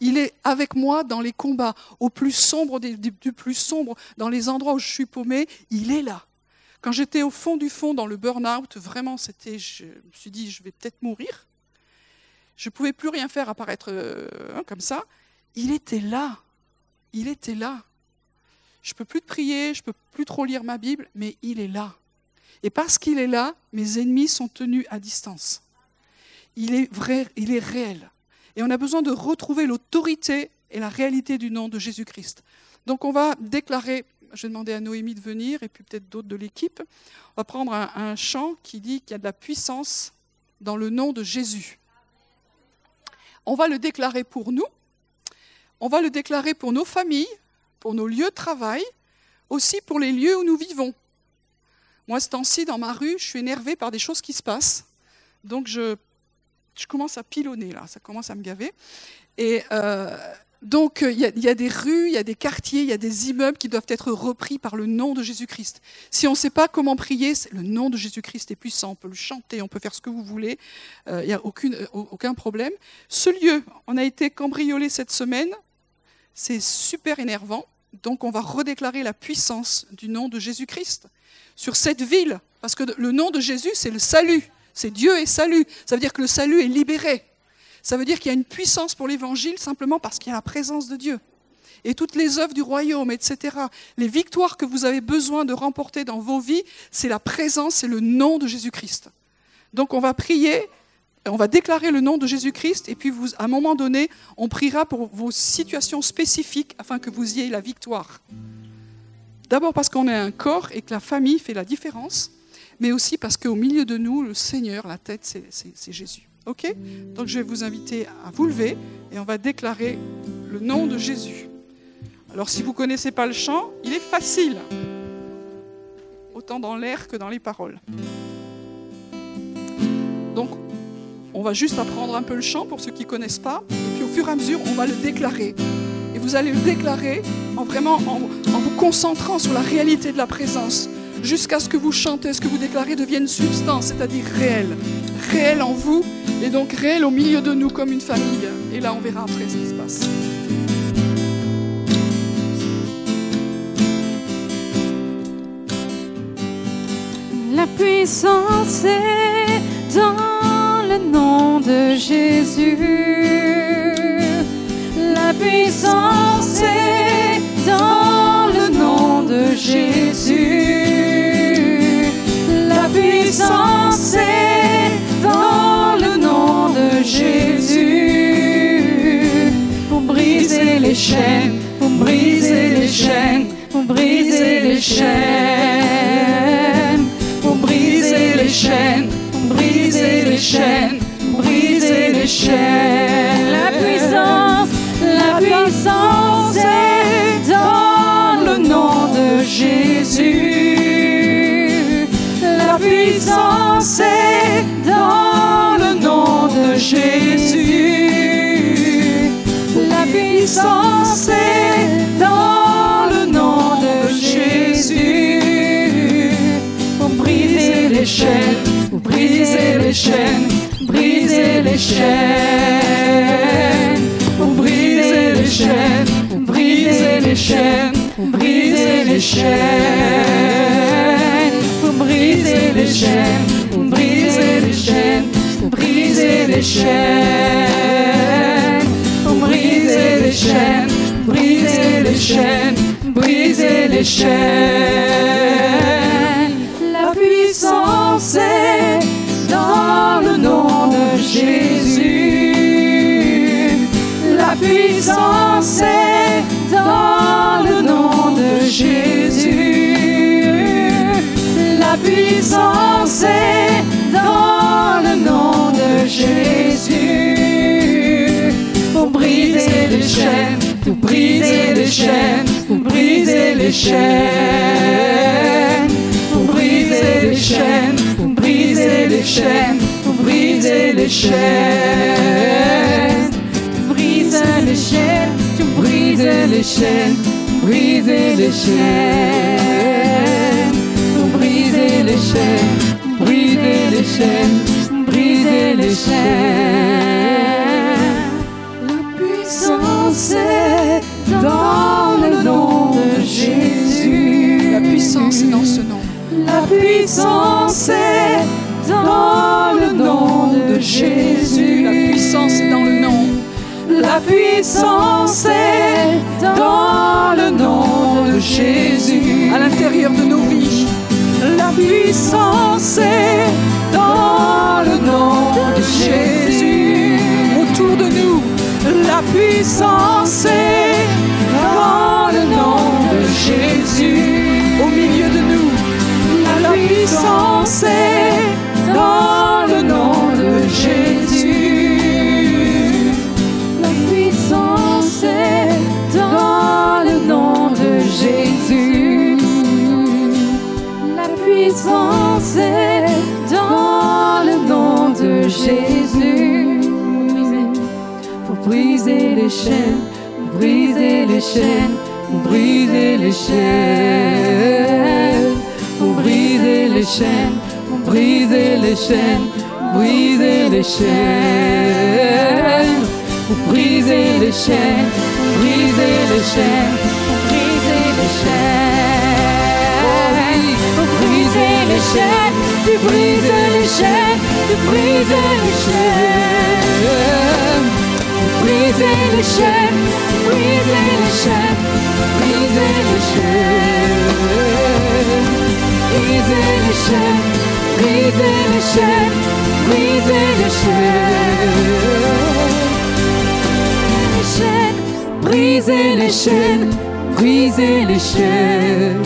Il est avec moi dans les combats, au plus sombre des- du plus sombre, dans les endroits où je suis paumé, il est là. Quand j'étais au fond du fond dans le burn-out, vraiment, c'était, je me suis dit, je vais peut-être mourir. Je ne pouvais plus rien faire apparaître euh, hein, comme ça. Il était là. Il était là. Je peux plus te prier, je peux plus trop lire ma Bible, mais il est là. Et parce qu'il est là, mes ennemis sont tenus à distance. Il est vrai, il est réel. Et on a besoin de retrouver l'autorité et la réalité du nom de Jésus-Christ. Donc on va déclarer, je vais demander à Noémie de venir et puis peut-être d'autres de l'équipe, on va prendre un, chant qui dit qu'il y a de la puissance dans le nom de Jésus. On va le déclarer pour nous, on va le déclarer pour nos familles, pour nos lieux de travail, aussi pour les lieux où nous vivons. Moi, ce temps-ci, dans ma rue, je suis énervée par des choses qui se passent. Donc, je, je commence à pilonner, là, ça commence à me gaver. Et euh, Donc euh, il y, a, des rues, il y a des quartiers, il y a des immeubles qui doivent être repris par le nom de Jésus-Christ. Si on ne sait pas comment prier, le nom de Jésus-Christ est puissant, on peut le chanter, on peut faire ce que vous voulez, euh, il n'y a aucun problème. Ce lieu, on a été cambriolé cette semaine, c'est super énervant, donc on va redéclarer la puissance du nom de Jésus-Christ sur cette ville, parce que le nom de Jésus, c'est le salut, c'est Dieu et salut, ça veut dire que le salut est libéré. Ça veut dire qu'il y a une puissance pour l'évangile simplement parce qu'il y a la présence de Dieu. Et toutes les œuvres du royaume, etc. Les victoires que vous avez besoin de remporter dans vos vies, c'est la présence, c'est le nom de Jésus-Christ. Donc on va prier, on va déclarer le nom de Jésus-Christ, et puis à un moment donné, on priera pour vos situations spécifiques afin que vous ayez la victoire. D'abord parce qu'on est un corps et que la famille fait la différence, mais aussi parce qu'au milieu de nous, le Seigneur, la tête, c'est Jésus. Ok? Donc je vais vous inviter à vous lever et on va déclarer le nom de Jésus. Alors si vous ne connaissez pas le chant, il est facile, autant dans l'air que dans les paroles. Donc on va juste apprendre un peu le chant pour ceux qui ne connaissent pas, et puis au fur et à mesure, on va le déclarer. Et vous allez le déclarer en vraiment en, en vous concentrant sur la réalité de la présence, jusqu'à ce que vous chantez, ce que vous déclarez devienne substance, c'est-à-dire réel, réel en vous, et donc réel au milieu de nous comme une famille. Et là, on verra après ce qui se passe. La puissance est dans le nom de Jésus. La puissance est dans le nom de Jésus. La puissance briser les chaînes, pour briser les chaînes, briser les chaînes, briser les chaînes, pour briser les chaînes, briser les chaînes, briser les chaînes, pour briser les chaînes, briser les chaînes, briser les chaînes. La puissance est dans le nom de Jésus. La puissance est dans le nom de Jésus. La puissance est dans le nom de Jésus. Pour briser les chaînes, pour briser les chaînes, pour briser les chaînes. Pour briser les chaînes, chaînes, pour briser les chaînes. Brise les chaînes, tu brises les chaînes, briser les chaînes. Pour briser les chaînes, briser les chaînes, briser les chaînes. La puissance est dans le nom de Jésus. La puissance est dans ce nom. La puissance Jésus. La puissance est dans le nom. La puissance est dans le nom de Jésus. À l'intérieur de nos vies. La puissance est dans le nom de Jésus. Autour de nous. La puissance chaînes, brisez les chaînes, brisez les chaînes, brisez les chaînes, brisez les chaînes, brisez les chaînes, brisez les chaînes, brisez les chaînes, brisez les chaînes, brisez les chaînes, tu brises les chaînes, tu brises les chaînes, Brisez les chaînes, brisez les chaînes, brisez les chaînes. Brisez les chaînes, brisez les chaînes, brisez les chaînes. Brisez les chaînes, brisez les chaînes.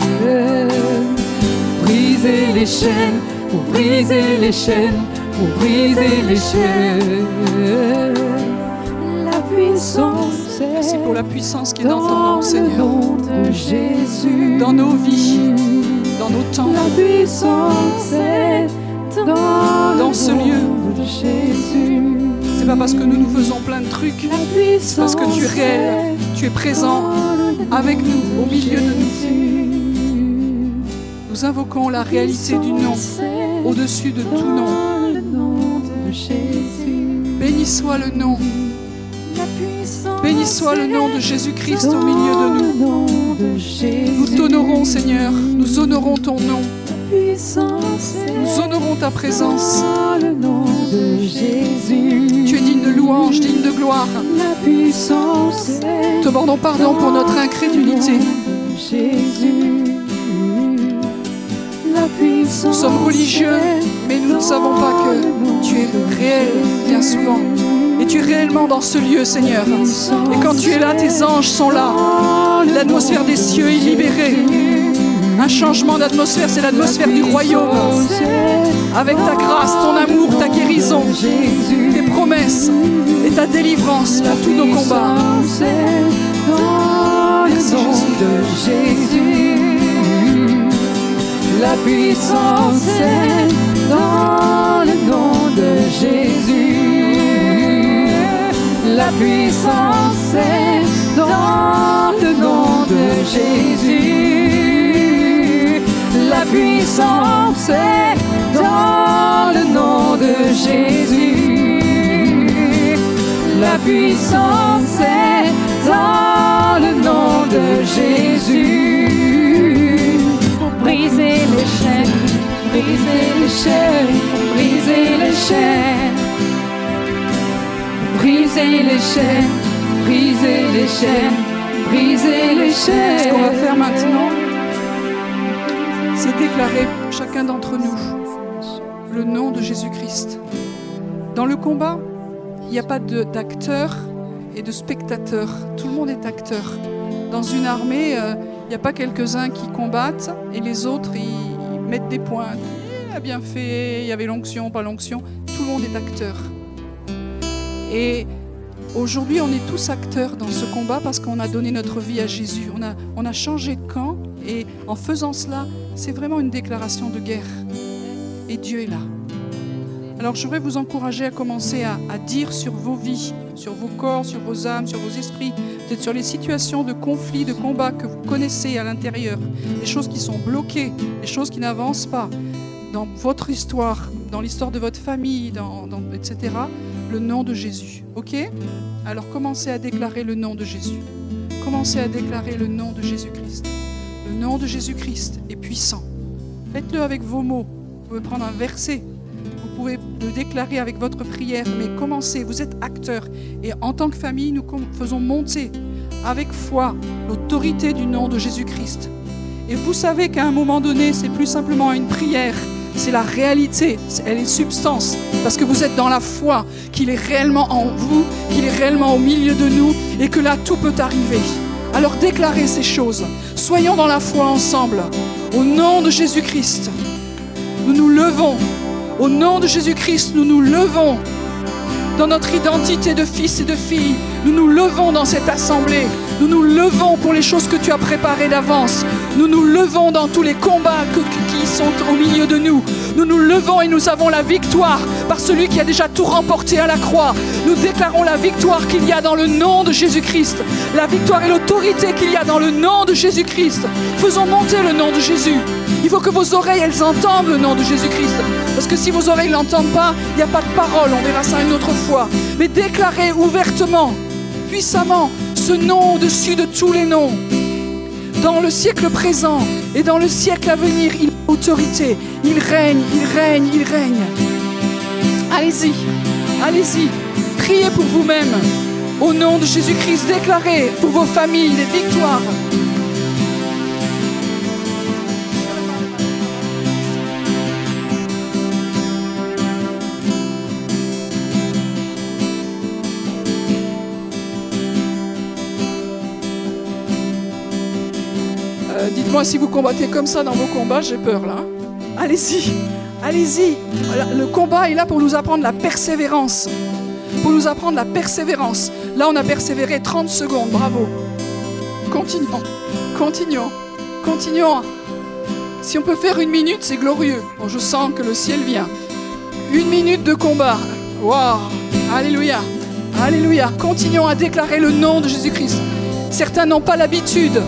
Brisez les chaînes, vous brisez les chaînes, vous brisez les chaînes. Merci pour la puissance qui est dans ton nom, Seigneur. nom de Jésus. Dans nos vies, dans nos temps. La puissance est dans, ce lieu. de Jésus. C'est pas parce que nous nous faisons plein de trucs, puissance parce que tu es réel, tu es présent avec nous, au milieu de nous. Nous invoquons la réalité du nom au-dessus de tout nom. Béni soit le nom, béni soit le nom de Jésus-Christ au milieu de nous. Nous t'honorons, Seigneur, nous honorons ton nom, nous honorons ta présence. Tu es digne de louange, digne de gloire. Te demandons pardon pour notre incrédulité. Nous sommes religieux, mais nous ne savons pas que tu es réel bien souvent. Tu es réellement dans ce lieu, Seigneur. Et quand tu es là, tes anges sont là. L'atmosphère des cieux est libérée. Un changement d'atmosphère, c'est l'atmosphère du royaume. Avec ta grâce, ton amour, ta guérison, tes promesses et ta délivrance pour tous nos combats. Merci, Jésus. La puissance est dans le nom de Jésus. La puissance est dans le nom de Jésus. La puissance est dans le nom de Jésus. La puissance est dans le nom de Jésus. Pour briser les chaînes, briser les chaînes, briser les chaînes. Briser les chaînes, briser les chaînes, briser les chaînes. Ce qu'on va faire maintenant, c'est déclarer chacun d'entre nous le nom de Jésus-Christ. Dans le combat, il n'y a pas d'acteur et de spectateur. Tout le monde est acteur. Dans une armée, euh, il n'y a pas quelques-uns qui combattent et les autres, ils mettent des points. Il a bien fait, il y avait l'onction, pas l'onction. Tout le monde est acteur. Et aujourd'hui, on est tous acteurs dans ce combat parce qu'on a donné notre vie à Jésus. On a, on a changé de camp et en faisant cela, c'est vraiment une déclaration de guerre. Et Dieu est là. Alors je voudrais vous encourager à commencer à, à dire sur vos vies, sur vos corps, sur vos âmes, sur vos esprits, peut-être sur les situations de conflit, de combat que vous connaissez à l'intérieur, des choses qui sont bloquées, des choses qui n'avancent pas dans votre histoire, dans l'histoire de votre famille, etc. Le nom de Jésus. OK? Alors commencez à déclarer le nom de Jésus. Commencez à déclarer le nom de Jésus-Christ. Le nom de Jésus-Christ est puissant. Faites-le avec vos mots. Vous pouvez prendre un verset. Vous pouvez le déclarer avec votre prière, mais commencez. Vous êtes acteur. Et en tant que famille, nous faisons monter avec foi l'autorité du nom de Jésus-Christ. Et vous savez qu'à un moment donné, c'est plus simplement une prière, c'est la réalité, elle est substance, parce que vous êtes dans la foi, qu'il est réellement en vous, qu'il est réellement au milieu de nous, et que là, tout peut arriver. Alors déclarez ces choses. Soyons dans la foi ensemble. Au nom de Jésus-Christ, nous nous levons. Au nom de Jésus-Christ, nous nous levons dans notre identité de fils et de filles. Nous nous levons dans cette assemblée Nous nous levons pour les choses que tu as préparées d'avance. Nous nous levons dans tous les combats qui sont au milieu de nous. Nous nous levons et nous avons la victoire par celui qui a déjà tout remporté à la croix. Nous déclarons la victoire qu'il y a dans le nom de Jésus-Christ. La victoire et l'autorité qu'il y a dans le nom de Jésus-Christ. Faisons monter le nom de Jésus. Il faut que vos oreilles, elles entendent le nom de Jésus-Christ. Parce que si vos oreilles ne l'entendent pas, il n'y a pas de parole. On verra ça une autre fois. Mais déclarez ouvertement, puissamment, ce nom au-dessus de tous les noms. Dans le siècle présent et dans le siècle à venir, il a autorité. Il règne, il règne, il règne. Allez-y, allez-y. Priez pour vous-même. Au nom de Jésus-Christ, déclarez pour vos familles les victoires. Dites-moi si vous combattez comme ça dans vos combats, j'ai peur là. Allez-y, allez-y. Le combat est là pour nous apprendre la persévérance. Pour nous apprendre la persévérance. Là, on a persévéré 30 secondes, bravo. Continuons, continuons, continuons. Si on peut faire une minute, c'est glorieux. Je sens que le ciel vient. Une minute de combat. Waouh, alléluia, alléluia. Continuons à déclarer le nom de Jésus-Christ. Certains n'ont pas l'habitude.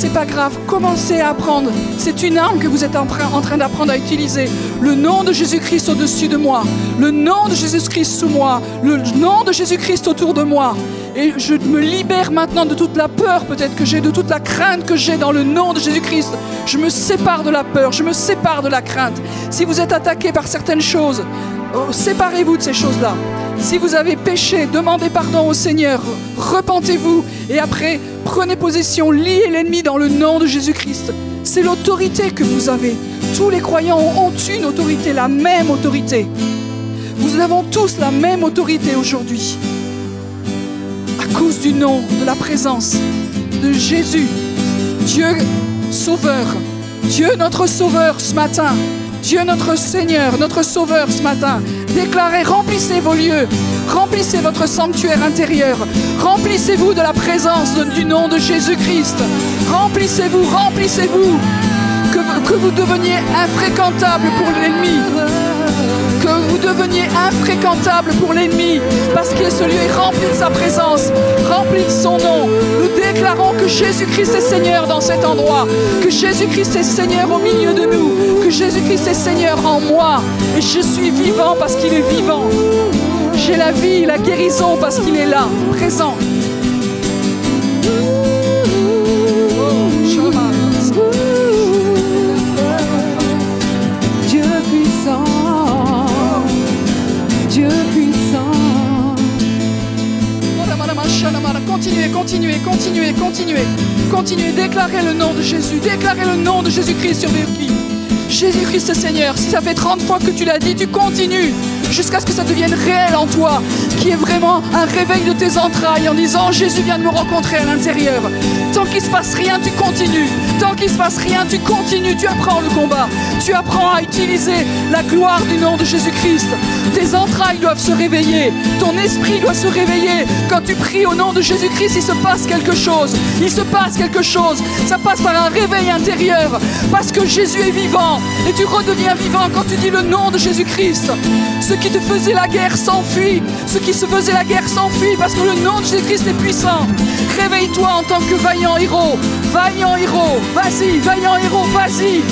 C'est pas grave, commencez à apprendre. C'est une arme que vous êtes en train, en train d'apprendre à utiliser. Le nom de Jésus-Christ au-dessus de moi. Le nom de Jésus-Christ sous moi. Le nom de Jésus-Christ autour de moi. Et je me libère maintenant de toute la peur peut-être que j'ai, de toute la crainte que j'ai dans le nom de Jésus-Christ. Je me sépare de la peur, je me sépare de la crainte. Si vous êtes attaqué par certaines choses, oh, séparez-vous de ces choses-là. Si vous avez péché, demandez pardon au Seigneur, repentez-vous et après prenez possession, liez l'ennemi dans le nom de Jésus-Christ. C'est l'autorité que vous avez. Tous les croyants ont une autorité, la même autorité. Nous avons tous la même autorité aujourd'hui. Cause du nom, de la présence de Jésus, Dieu Sauveur, Dieu notre Sauveur ce matin, Dieu notre Seigneur, notre Sauveur ce matin. Déclarez, remplissez vos lieux, remplissez votre sanctuaire intérieur, remplissez-vous de la présence du nom de Jésus-Christ. Remplissez-vous, remplissez-vous, que, que vous deveniez infréquentable pour l'ennemi que vous deveniez infréquentable pour l'ennemi, parce que ce lieu est rempli de sa présence, rempli de son nom. Nous déclarons que Jésus-Christ est Seigneur dans cet endroit, que Jésus-Christ est Seigneur au milieu de nous, que Jésus-Christ est Seigneur en moi, et je suis vivant parce qu'il est vivant. J'ai la vie, la guérison parce qu'il est là, présent. Continuez, continuez, continuez, déclarez le nom de Jésus. Déclarez le nom de Jésus-Christ sur vos vies. Jésus-Christ Seigneur. Si ça fait 30 fois que tu l'as dit, tu continues jusqu'à ce que ça devienne réel en toi, qui est vraiment un réveil de tes entrailles en disant Jésus vient de me rencontrer à l'intérieur. Tant qu'il se passe rien, tu continues. Tant qu'il se passe rien, tu continues. Tu apprends le combat. Tu apprends à utiliser la gloire du nom de Jésus-Christ. Tes entrailles doivent se réveiller. Ton esprit doit se réveiller. Quand tu pries au nom de Jésus-Christ, il se passe quelque chose. Il se passe quelque chose. Ça passe par un réveil intérieur. Parce que Jésus est vivant. Et tu redeviens vivant quand tu dis le nom de Jésus-Christ. Qui te faisaient la guerre s'enfuient. Ceux qui se faisaient la guerre s'enfuient parce que le nom de Jésus-Christ est puissant. Réveille-toi en tant que vaillant héros. Vaillant héros. Vas-y, vaillant héros, vas-y.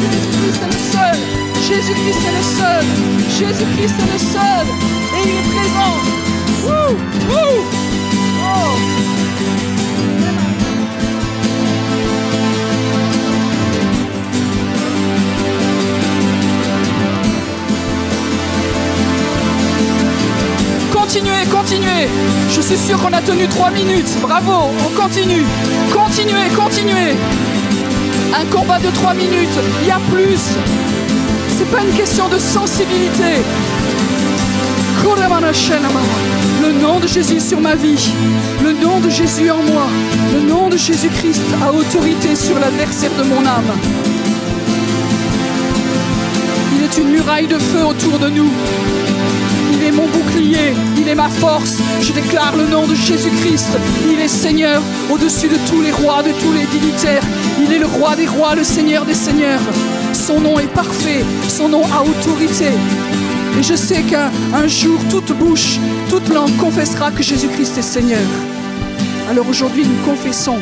Jésus-Christ est le seul. Jésus-Christ est le seul. Jésus-Christ est le seul. Et il est présent. Wouh, wouh. Oh. Continuez, continuez. Je suis sûr qu'on a tenu trois minutes. Bravo, on continue. Continuez, continuez. Un combat de trois minutes, il y a plus. C'est pas une question de sensibilité. Le nom de Jésus sur ma vie, le nom de Jésus en moi, le nom de Jésus-Christ a autorité sur l'adversaire de mon âme. Il est une muraille de feu autour de nous. Mon bouclier, il est ma force. Je déclare le nom de Jésus-Christ. Il est Seigneur au-dessus de tous les rois, de tous les dignitaires. Il est le roi des rois, le Seigneur des seigneurs. Son nom est parfait, son nom a autorité. Et je sais qu'un un jour, toute bouche, toute langue confessera que Jésus-Christ est Seigneur. Alors aujourd'hui, nous confessons,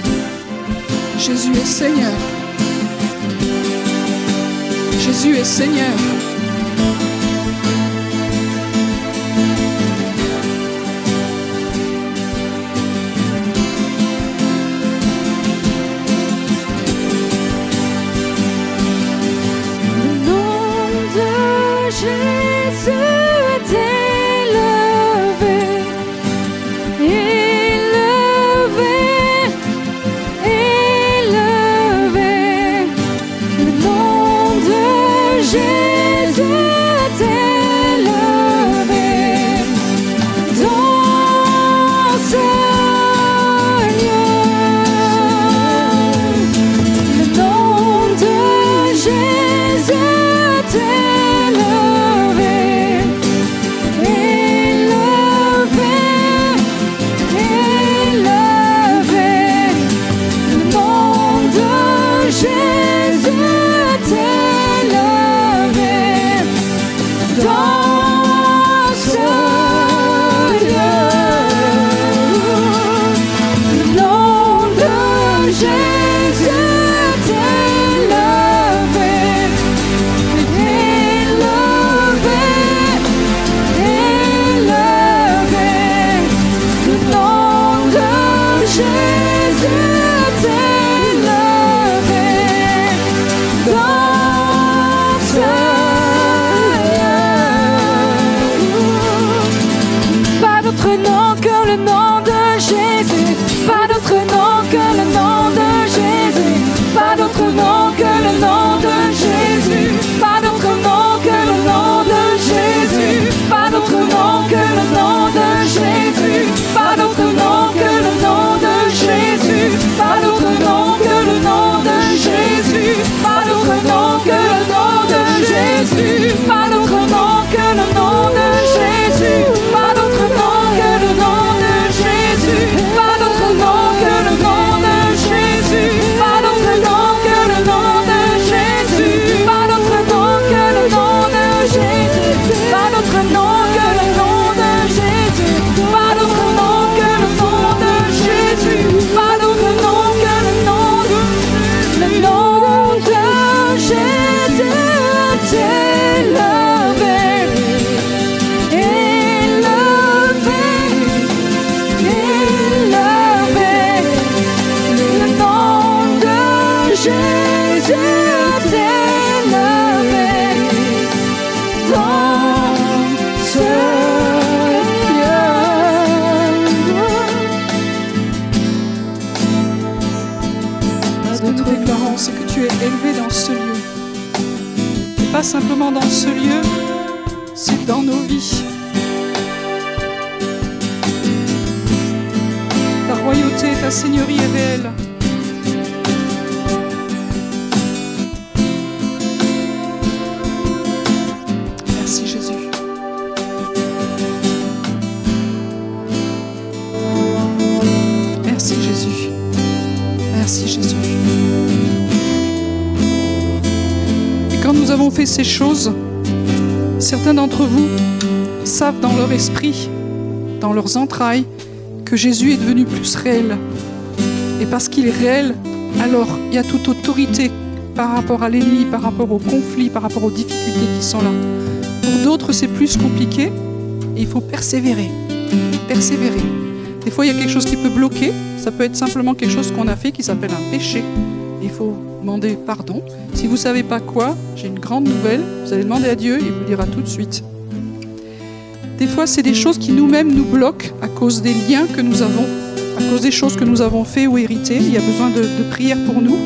Jésus est Seigneur. Jésus est Seigneur. Que Jésus est devenu plus réel. Et parce qu'il est réel, alors il y a toute autorité par rapport à l'ennemi, par rapport aux conflits, par rapport aux difficultés qui sont là. Pour d'autres, c'est plus compliqué et il faut persévérer. Persévérer. Des fois, il y a quelque chose qui peut bloquer. Ça peut être simplement quelque chose qu'on a fait qui s'appelle un péché. Il faut demander pardon. Si vous ne savez pas quoi, j'ai une grande nouvelle. Vous allez demander à Dieu il vous dira tout de suite. Des fois, c'est des choses qui nous-mêmes nous bloquent cause des liens que nous avons, à cause des choses que nous avons fait ou héritées. Il y a besoin de, de prière pour nous.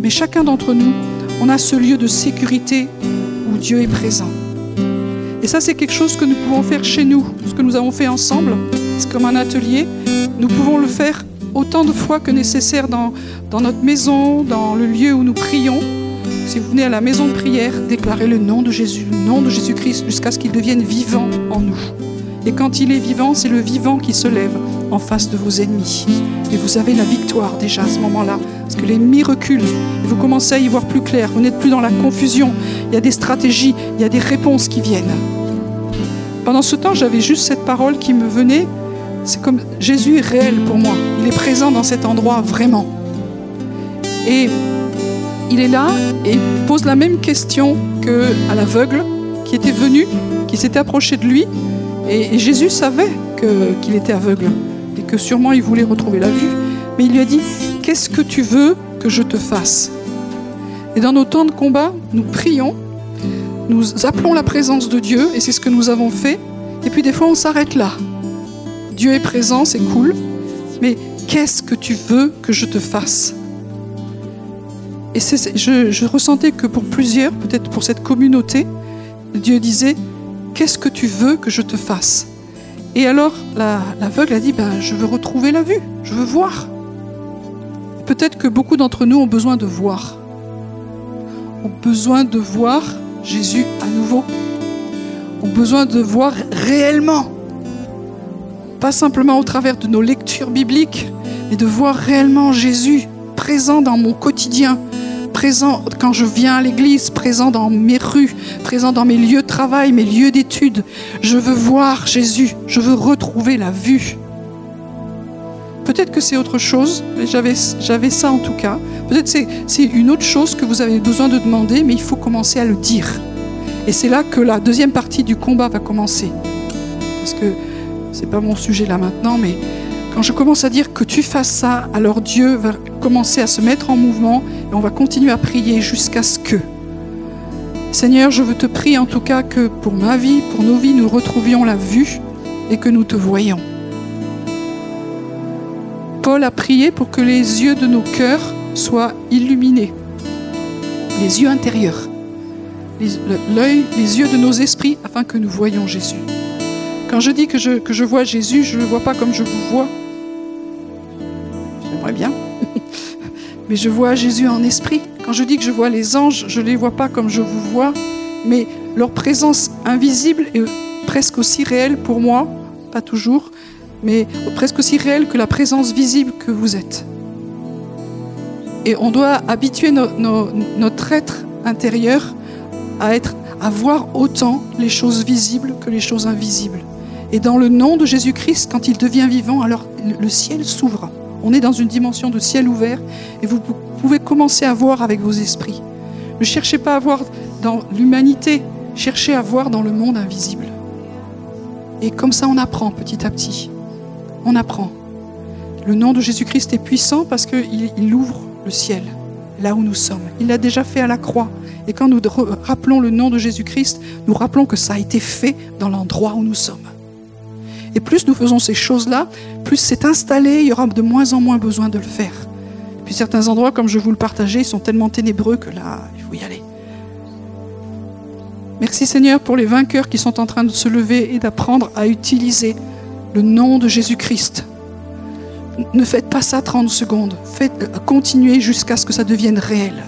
Mais chacun d'entre nous, on a ce lieu de sécurité où Dieu est présent. Et ça, c'est quelque chose que nous pouvons faire chez nous, ce que nous avons fait ensemble. C'est comme un atelier. Nous pouvons le faire autant de fois que nécessaire dans, dans notre maison, dans le lieu où nous prions. Si vous venez à la maison de prière, déclarez le nom de Jésus, le nom de Jésus-Christ, jusqu'à ce qu'il devienne vivant en nous. Et quand il est vivant, c'est le vivant qui se lève en face de vos ennemis. Et vous avez la victoire déjà à ce moment-là. Parce que l'ennemi recule. Et vous commencez à y voir plus clair. Vous n'êtes plus dans la confusion. Il y a des stratégies, il y a des réponses qui viennent. Pendant ce temps, j'avais juste cette parole qui me venait. C'est comme Jésus est réel pour moi. Il est présent dans cet endroit vraiment. Et il est là et pose la même question que à l'aveugle qui était venu, qui s'était approché de lui. Et, Jésus savait qu'il était aveugle et que sûrement il voulait retrouver la vue. Mais il lui a dit, qu'est-ce que tu veux que je te fasse? Et dans nos temps de combat, nous prions, nous appelons la présence de Dieu, et c'est ce que nous avons fait. Et puis des fois, on s'arrête là. Dieu est présent, c'est cool, mais qu'est-ce que tu veux que je te fasse? Et je, je ressentais que pour plusieurs, peut-être pour cette communauté, Dieu disait, qu'est-ce que tu veux que je te fasse? Et alors l'aveugle a dit, ben, je veux retrouver la vue, je veux voir. Peut-être que beaucoup d'entre nous ont besoin de voir, ont besoin de voir Jésus à nouveau, ont besoin de voir réellement, pas simplement au travers de nos lectures bibliques, mais de voir réellement Jésus présent dans mon quotidien, présent quand je viens à l'église, présent dans mes rues, présent dans mes lieux de travail, mes lieux d'études. Je veux voir Jésus, je veux retrouver la vue. Peut-être que c'est autre chose, mais j'avais ça en tout cas. Peut-être que c'est une autre chose que vous avez besoin de demander, mais il faut commencer à le dire. Et c'est là que la deuxième partie du combat va commencer. Parce que c'est pas mon sujet là maintenant, mais quand je commence à dire que tu fasses ça, alors Dieu va commencer à se mettre en mouvement et on va continuer à prier jusqu'à ce que. Seigneur, je veux te prier en tout cas que pour ma vie, pour nos vies, nous retrouvions la vue et que nous te voyons. Paul a prié pour que les yeux de nos cœurs soient illuminés, les yeux intérieurs, l'œil, les yeux de nos esprits, afin que nous voyions Jésus. Quand je dis que je, que je vois Jésus, je ne le vois pas comme je vous vois, bien. Mais je vois Jésus en esprit. Quand je dis que je vois les anges, je ne les vois pas comme je vous vois, mais leur présence invisible est presque aussi réelle pour moi, pas toujours, mais presque aussi réelle que la présence visible que vous êtes. Et on doit habituer notre être intérieur à, voir autant les choses visibles que les choses invisibles. Et dans le nom de Jésus-Christ, quand il devient vivant, alors le ciel s'ouvre. On est dans une dimension de ciel ouvert et vous pouvez commencer à voir avec vos esprits. Ne cherchez pas à voir dans l'humanité, cherchez à voir dans le monde invisible. Et comme ça, on apprend petit à petit. On apprend. Le nom de Jésus-Christ est puissant parce qu'il ouvre le ciel là où nous sommes. Il l'a déjà fait à la croix. Et quand nous rappelons le nom de Jésus-Christ, nous rappelons que ça a été fait dans l'endroit où nous sommes. Et plus nous faisons ces choses-là, plus c'est installé, il y aura de moins en moins besoin de le faire. Puis certains endroits, comme je vous le partageais, sont tellement ténébreux que là, il faut y aller. Merci Seigneur pour les vainqueurs qui sont en train de se lever et d'apprendre à utiliser le nom de Jésus-Christ. Ne faites pas ça 30 secondes. Faites, continuez jusqu'à ce que ça devienne réel.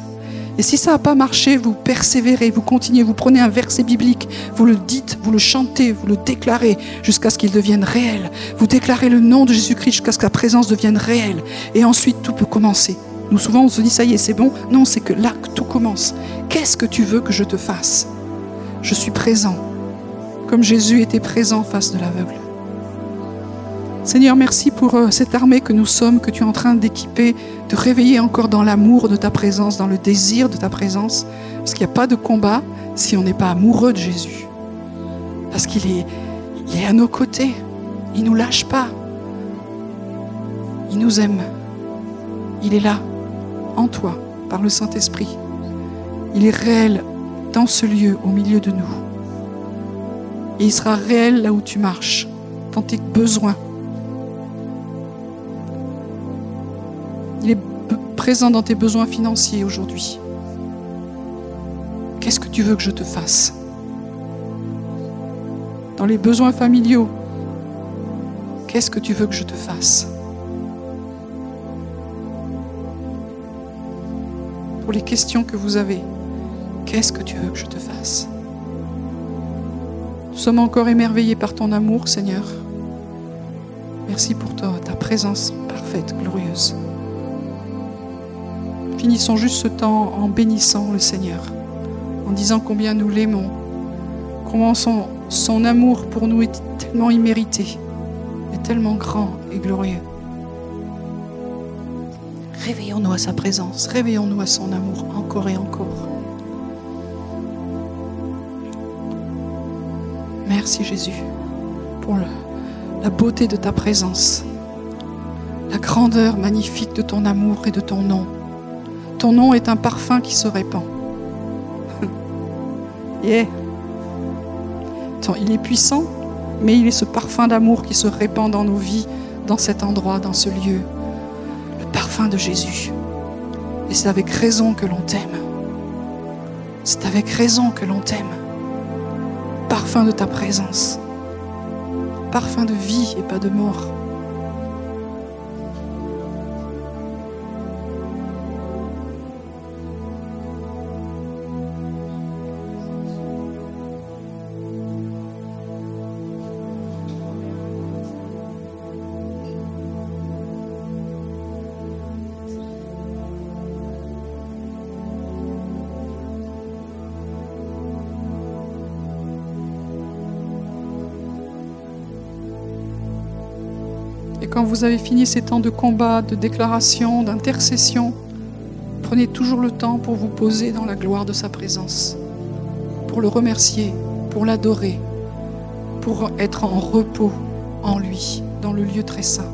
Et si ça n'a pas marché, vous persévérez, vous continuez, vous prenez un verset biblique, vous le dites, vous le chantez, vous le déclarez jusqu'à ce qu'il devienne réel. Vous déclarez le nom de Jésus-Christ jusqu'à ce que la présence devienne réelle. Et ensuite, tout peut commencer. Nous, souvent, on se dit, ça y est, c'est bon. Non, c'est que là que tout commence. Qu'est-ce que tu veux que je te fasse? Je suis présent, comme Jésus était présent face de l'aveugle. Seigneur, merci pour euh, cette armée que nous sommes, que tu es en train d'équiper, de réveiller encore dans l'amour de ta présence, dans le désir de ta présence. Parce qu'il n'y a pas de combat si on n'est pas amoureux de Jésus. Parce qu'il est, à nos côtés. Il ne nous lâche pas. Il nous aime. Il est là, en toi, par le Saint-Esprit. Il est réel dans ce lieu, au milieu de nous. Et il sera réel là où tu marches, dans tes besoins Il est présent dans tes besoins financiers aujourd'hui. Qu'est-ce que tu veux que je te fasse? Dans les besoins familiaux, qu'est-ce que tu veux que je te fasse? Pour les questions que vous avez, qu'est-ce que tu veux que je te fasse? Nous sommes encore émerveillés par ton amour, Seigneur. Merci pour ta, ta présence parfaite, glorieuse. Finissons juste ce temps en bénissant le Seigneur, en disant combien nous l'aimons, combien son, son amour pour nous est tellement immérité, est tellement grand et glorieux. Réveillons-nous à sa présence, réveillons-nous à son amour encore et encore. Merci Jésus pour le- la beauté de ta présence, la grandeur magnifique de ton amour et de ton nom. Ton nom est un parfum qui se répand. Yeah. Il est puissant, mais il est ce parfum d'amour qui se répand dans nos vies, dans cet endroit, dans ce lieu. Le parfum de Jésus. Et c'est avec raison que l'on t'aime. C'est avec raison que l'on t'aime. Parfum de ta présence. Parfum de vie et pas de mort. Vous avez fini ces temps de combat, de déclaration, d'intercession, prenez toujours le temps pour vous poser dans la gloire de sa présence, pour le remercier, pour l'adorer, pour être en repos en lui, dans le lieu très saint.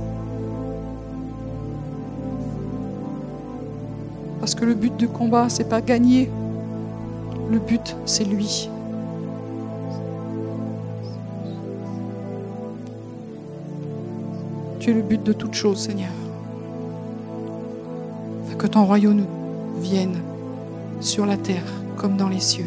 Parce que le but du combat, c'est pas gagner. Le but, c'est lui. Tu es le but de toute chose, Seigneur. Que ton royaume vienne sur la terre comme dans les cieux.